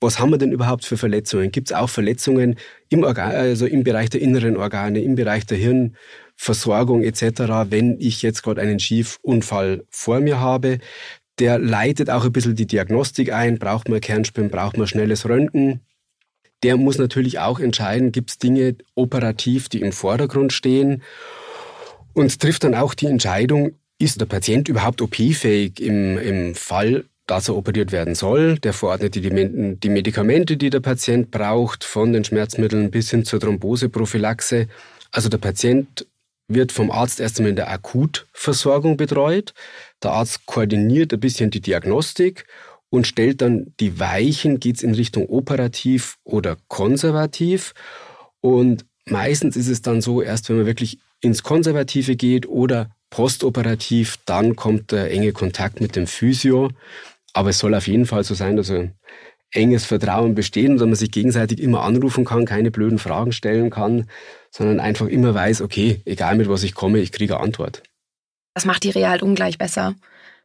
was haben wir denn überhaupt für Verletzungen? Gibt es auch Verletzungen im, Organ, also im Bereich der inneren Organe, im Bereich der Hirnversorgung etc., wenn ich jetzt gerade einen Schiefunfall vor mir habe? Der leitet auch ein bisschen die Diagnostik ein. Braucht man Kernspin, braucht man schnelles Röntgen? Der muss natürlich auch entscheiden, gibt es Dinge operativ, die im Vordergrund stehen und trifft dann auch die Entscheidung, ist der Patient überhaupt OP-fähig im, im Fall, dass er operiert werden soll. Der verordnet die, die Medikamente, die der Patient braucht, von den Schmerzmitteln bis hin zur Thromboseprophylaxe. Also der Patient wird vom Arzt erst einmal in der Akutversorgung betreut. Der Arzt koordiniert ein bisschen die Diagnostik und stellt dann die Weichen, geht es in Richtung operativ oder konservativ. Und meistens ist es dann so, erst wenn man wirklich ins Konservative geht oder postoperativ, dann kommt der enge Kontakt mit dem Physio. Aber es soll auf jeden Fall so sein, dass ein enges Vertrauen besteht und dass man sich gegenseitig immer anrufen kann, keine blöden Fragen stellen kann, sondern einfach immer weiß, okay, egal mit was ich komme, ich kriege eine Antwort. Das macht die Reha halt ungleich besser.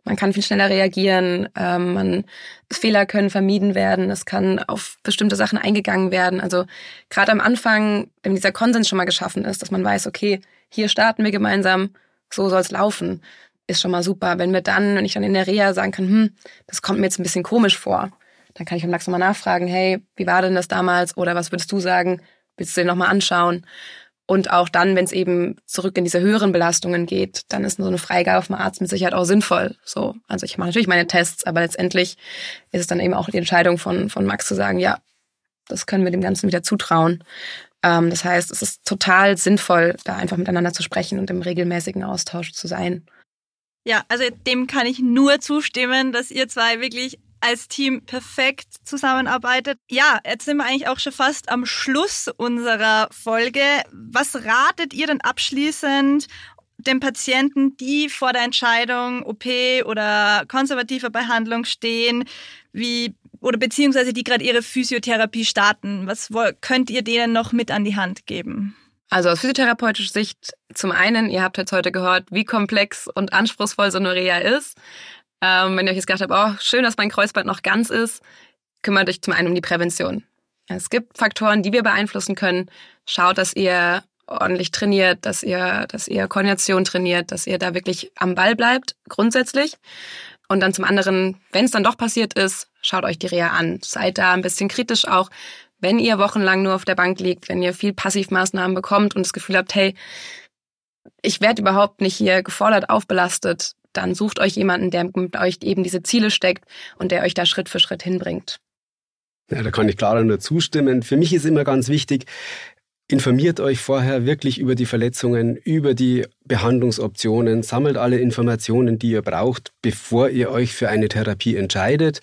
Man kann viel schneller reagieren, ähm, man, Fehler können vermieden werden, es kann auf bestimmte Sachen eingegangen werden. Also gerade am Anfang, wenn dieser Konsens schon mal geschaffen ist, dass man weiß, okay, hier starten wir gemeinsam, so soll es laufen, ist schon mal super. Wenn wir dann, wenn ich dann in der Reha sagen kann, hm, das kommt mir jetzt ein bisschen komisch vor, dann kann ich am Max nochmal nachfragen, hey, wie war denn das damals? Oder was würdest du sagen? Willst du den nochmal anschauen? Und auch dann, wenn es eben zurück in diese höheren Belastungen geht, dann ist so eine Freigabe vom Arzt mit Sicherheit auch sinnvoll. So, also ich mache natürlich meine Tests, aber letztendlich ist es dann eben auch die Entscheidung von, von Max zu sagen, ja, das können wir dem Ganzen wieder zutrauen. Ähm, das heißt, es ist total sinnvoll, da einfach miteinander zu sprechen und im regelmäßigen Austausch zu sein. Ja, also dem kann ich nur zustimmen, dass ihr zwei wirklich als Team perfekt zusammenarbeitet. Ja, jetzt sind wir eigentlich auch schon fast am Schluss unserer Folge. Was ratet ihr denn abschließend den Patienten, die vor der Entscheidung OP oder konservativer Behandlung stehen? Wie oder beziehungsweise die gerade ihre Physiotherapie starten? Was könnt ihr denen noch mit an die Hand geben? Also aus physiotherapeutischer Sicht, zum einen, ihr habt jetzt heute gehört, wie komplex und anspruchsvoll Sonorea ist. Ähm, wenn ihr euch jetzt gedacht habt, oh, schön, dass mein Kreuzband noch ganz ist, kümmert euch zum einen um die Prävention. Es gibt Faktoren, die wir beeinflussen können. Schaut, dass ihr ordentlich trainiert, dass ihr, dass ihr Koordination trainiert, dass ihr da wirklich am Ball bleibt, grundsätzlich. Und dann zum anderen, wenn es dann doch passiert ist, schaut euch die Reha an. Seid da ein bisschen kritisch auch, wenn ihr wochenlang nur auf der Bank liegt, wenn ihr viel Passivmaßnahmen bekommt und das Gefühl habt, hey, ich werde überhaupt nicht hier gefordert, aufbelastet, dann sucht euch jemanden, der mit euch eben diese Ziele steckt und der euch da Schritt für Schritt hinbringt. Ja, da kann ich Clara nur zustimmen. Für mich ist immer ganz wichtig, informiert euch vorher wirklich über die Verletzungen, über die Behandlungsoptionen, sammelt alle Informationen, die ihr braucht, bevor ihr euch für eine Therapie entscheidet.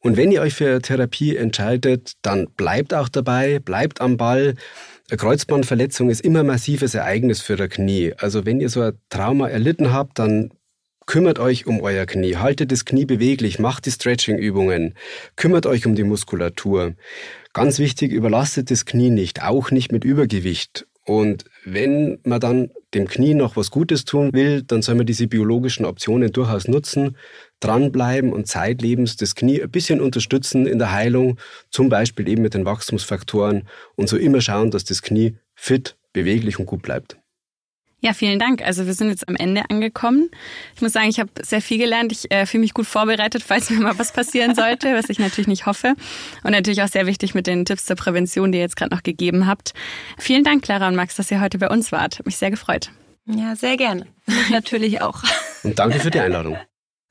Und wenn ihr euch für Therapie entscheidet, dann bleibt auch dabei, bleibt am Ball. Eine Kreuzbandverletzung ist immer ein massives Ereignis für das Knie. Also wenn ihr so ein Trauma erlitten habt, dann Kümmert euch um euer Knie, haltet das Knie beweglich, macht die Stretching-Übungen, kümmert euch um die Muskulatur. Ganz wichtig, überlastet das Knie nicht, auch nicht mit Übergewicht. Und wenn man dann dem Knie noch was Gutes tun will, dann soll man diese biologischen Optionen durchaus nutzen, dranbleiben und zeitlebens das Knie ein bisschen unterstützen in der Heilung, zum Beispiel eben mit den Wachstumsfaktoren und so immer schauen, dass das Knie fit, beweglich und gut bleibt. Ja, vielen Dank. Also wir sind jetzt am Ende angekommen. Ich muss sagen, ich habe sehr viel gelernt. Ich äh, fühle mich gut vorbereitet, falls mir mal was passieren sollte, was ich natürlich nicht hoffe. Und natürlich auch sehr wichtig mit den Tipps zur Prävention, die ihr jetzt gerade noch gegeben habt. Vielen Dank, Clara und Max, dass ihr heute bei uns wart. Hat mich sehr gefreut. Ja, sehr gerne. natürlich auch. Und danke für die Einladung.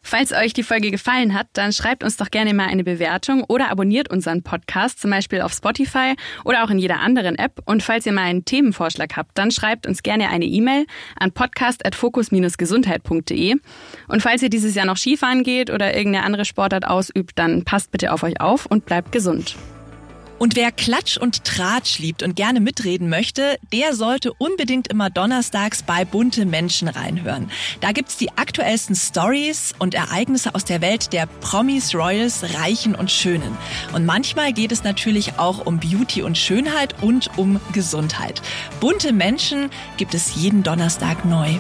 Falls euch die Folge gefallen hat, dann schreibt uns doch gerne mal eine Bewertung oder abonniert unseren Podcast, zum Beispiel auf Spotify oder auch in jeder anderen App. Und falls ihr mal einen Themenvorschlag habt, dann schreibt uns gerne eine E-Mail an podcast.fokus-gesundheit.de. Und falls ihr dieses Jahr noch Skifahren geht oder irgendeine andere Sportart ausübt, dann passt bitte auf euch auf und bleibt gesund. Und wer Klatsch und Tratsch liebt und gerne mitreden möchte, der sollte unbedingt immer donnerstags bei Bunte Menschen reinhören. Da gibt's die aktuellsten Stories und Ereignisse aus der Welt der Promis, Royals, Reichen und Schönen. Und manchmal geht es natürlich auch um Beauty und Schönheit und um Gesundheit. Bunte Menschen gibt es jeden Donnerstag neu.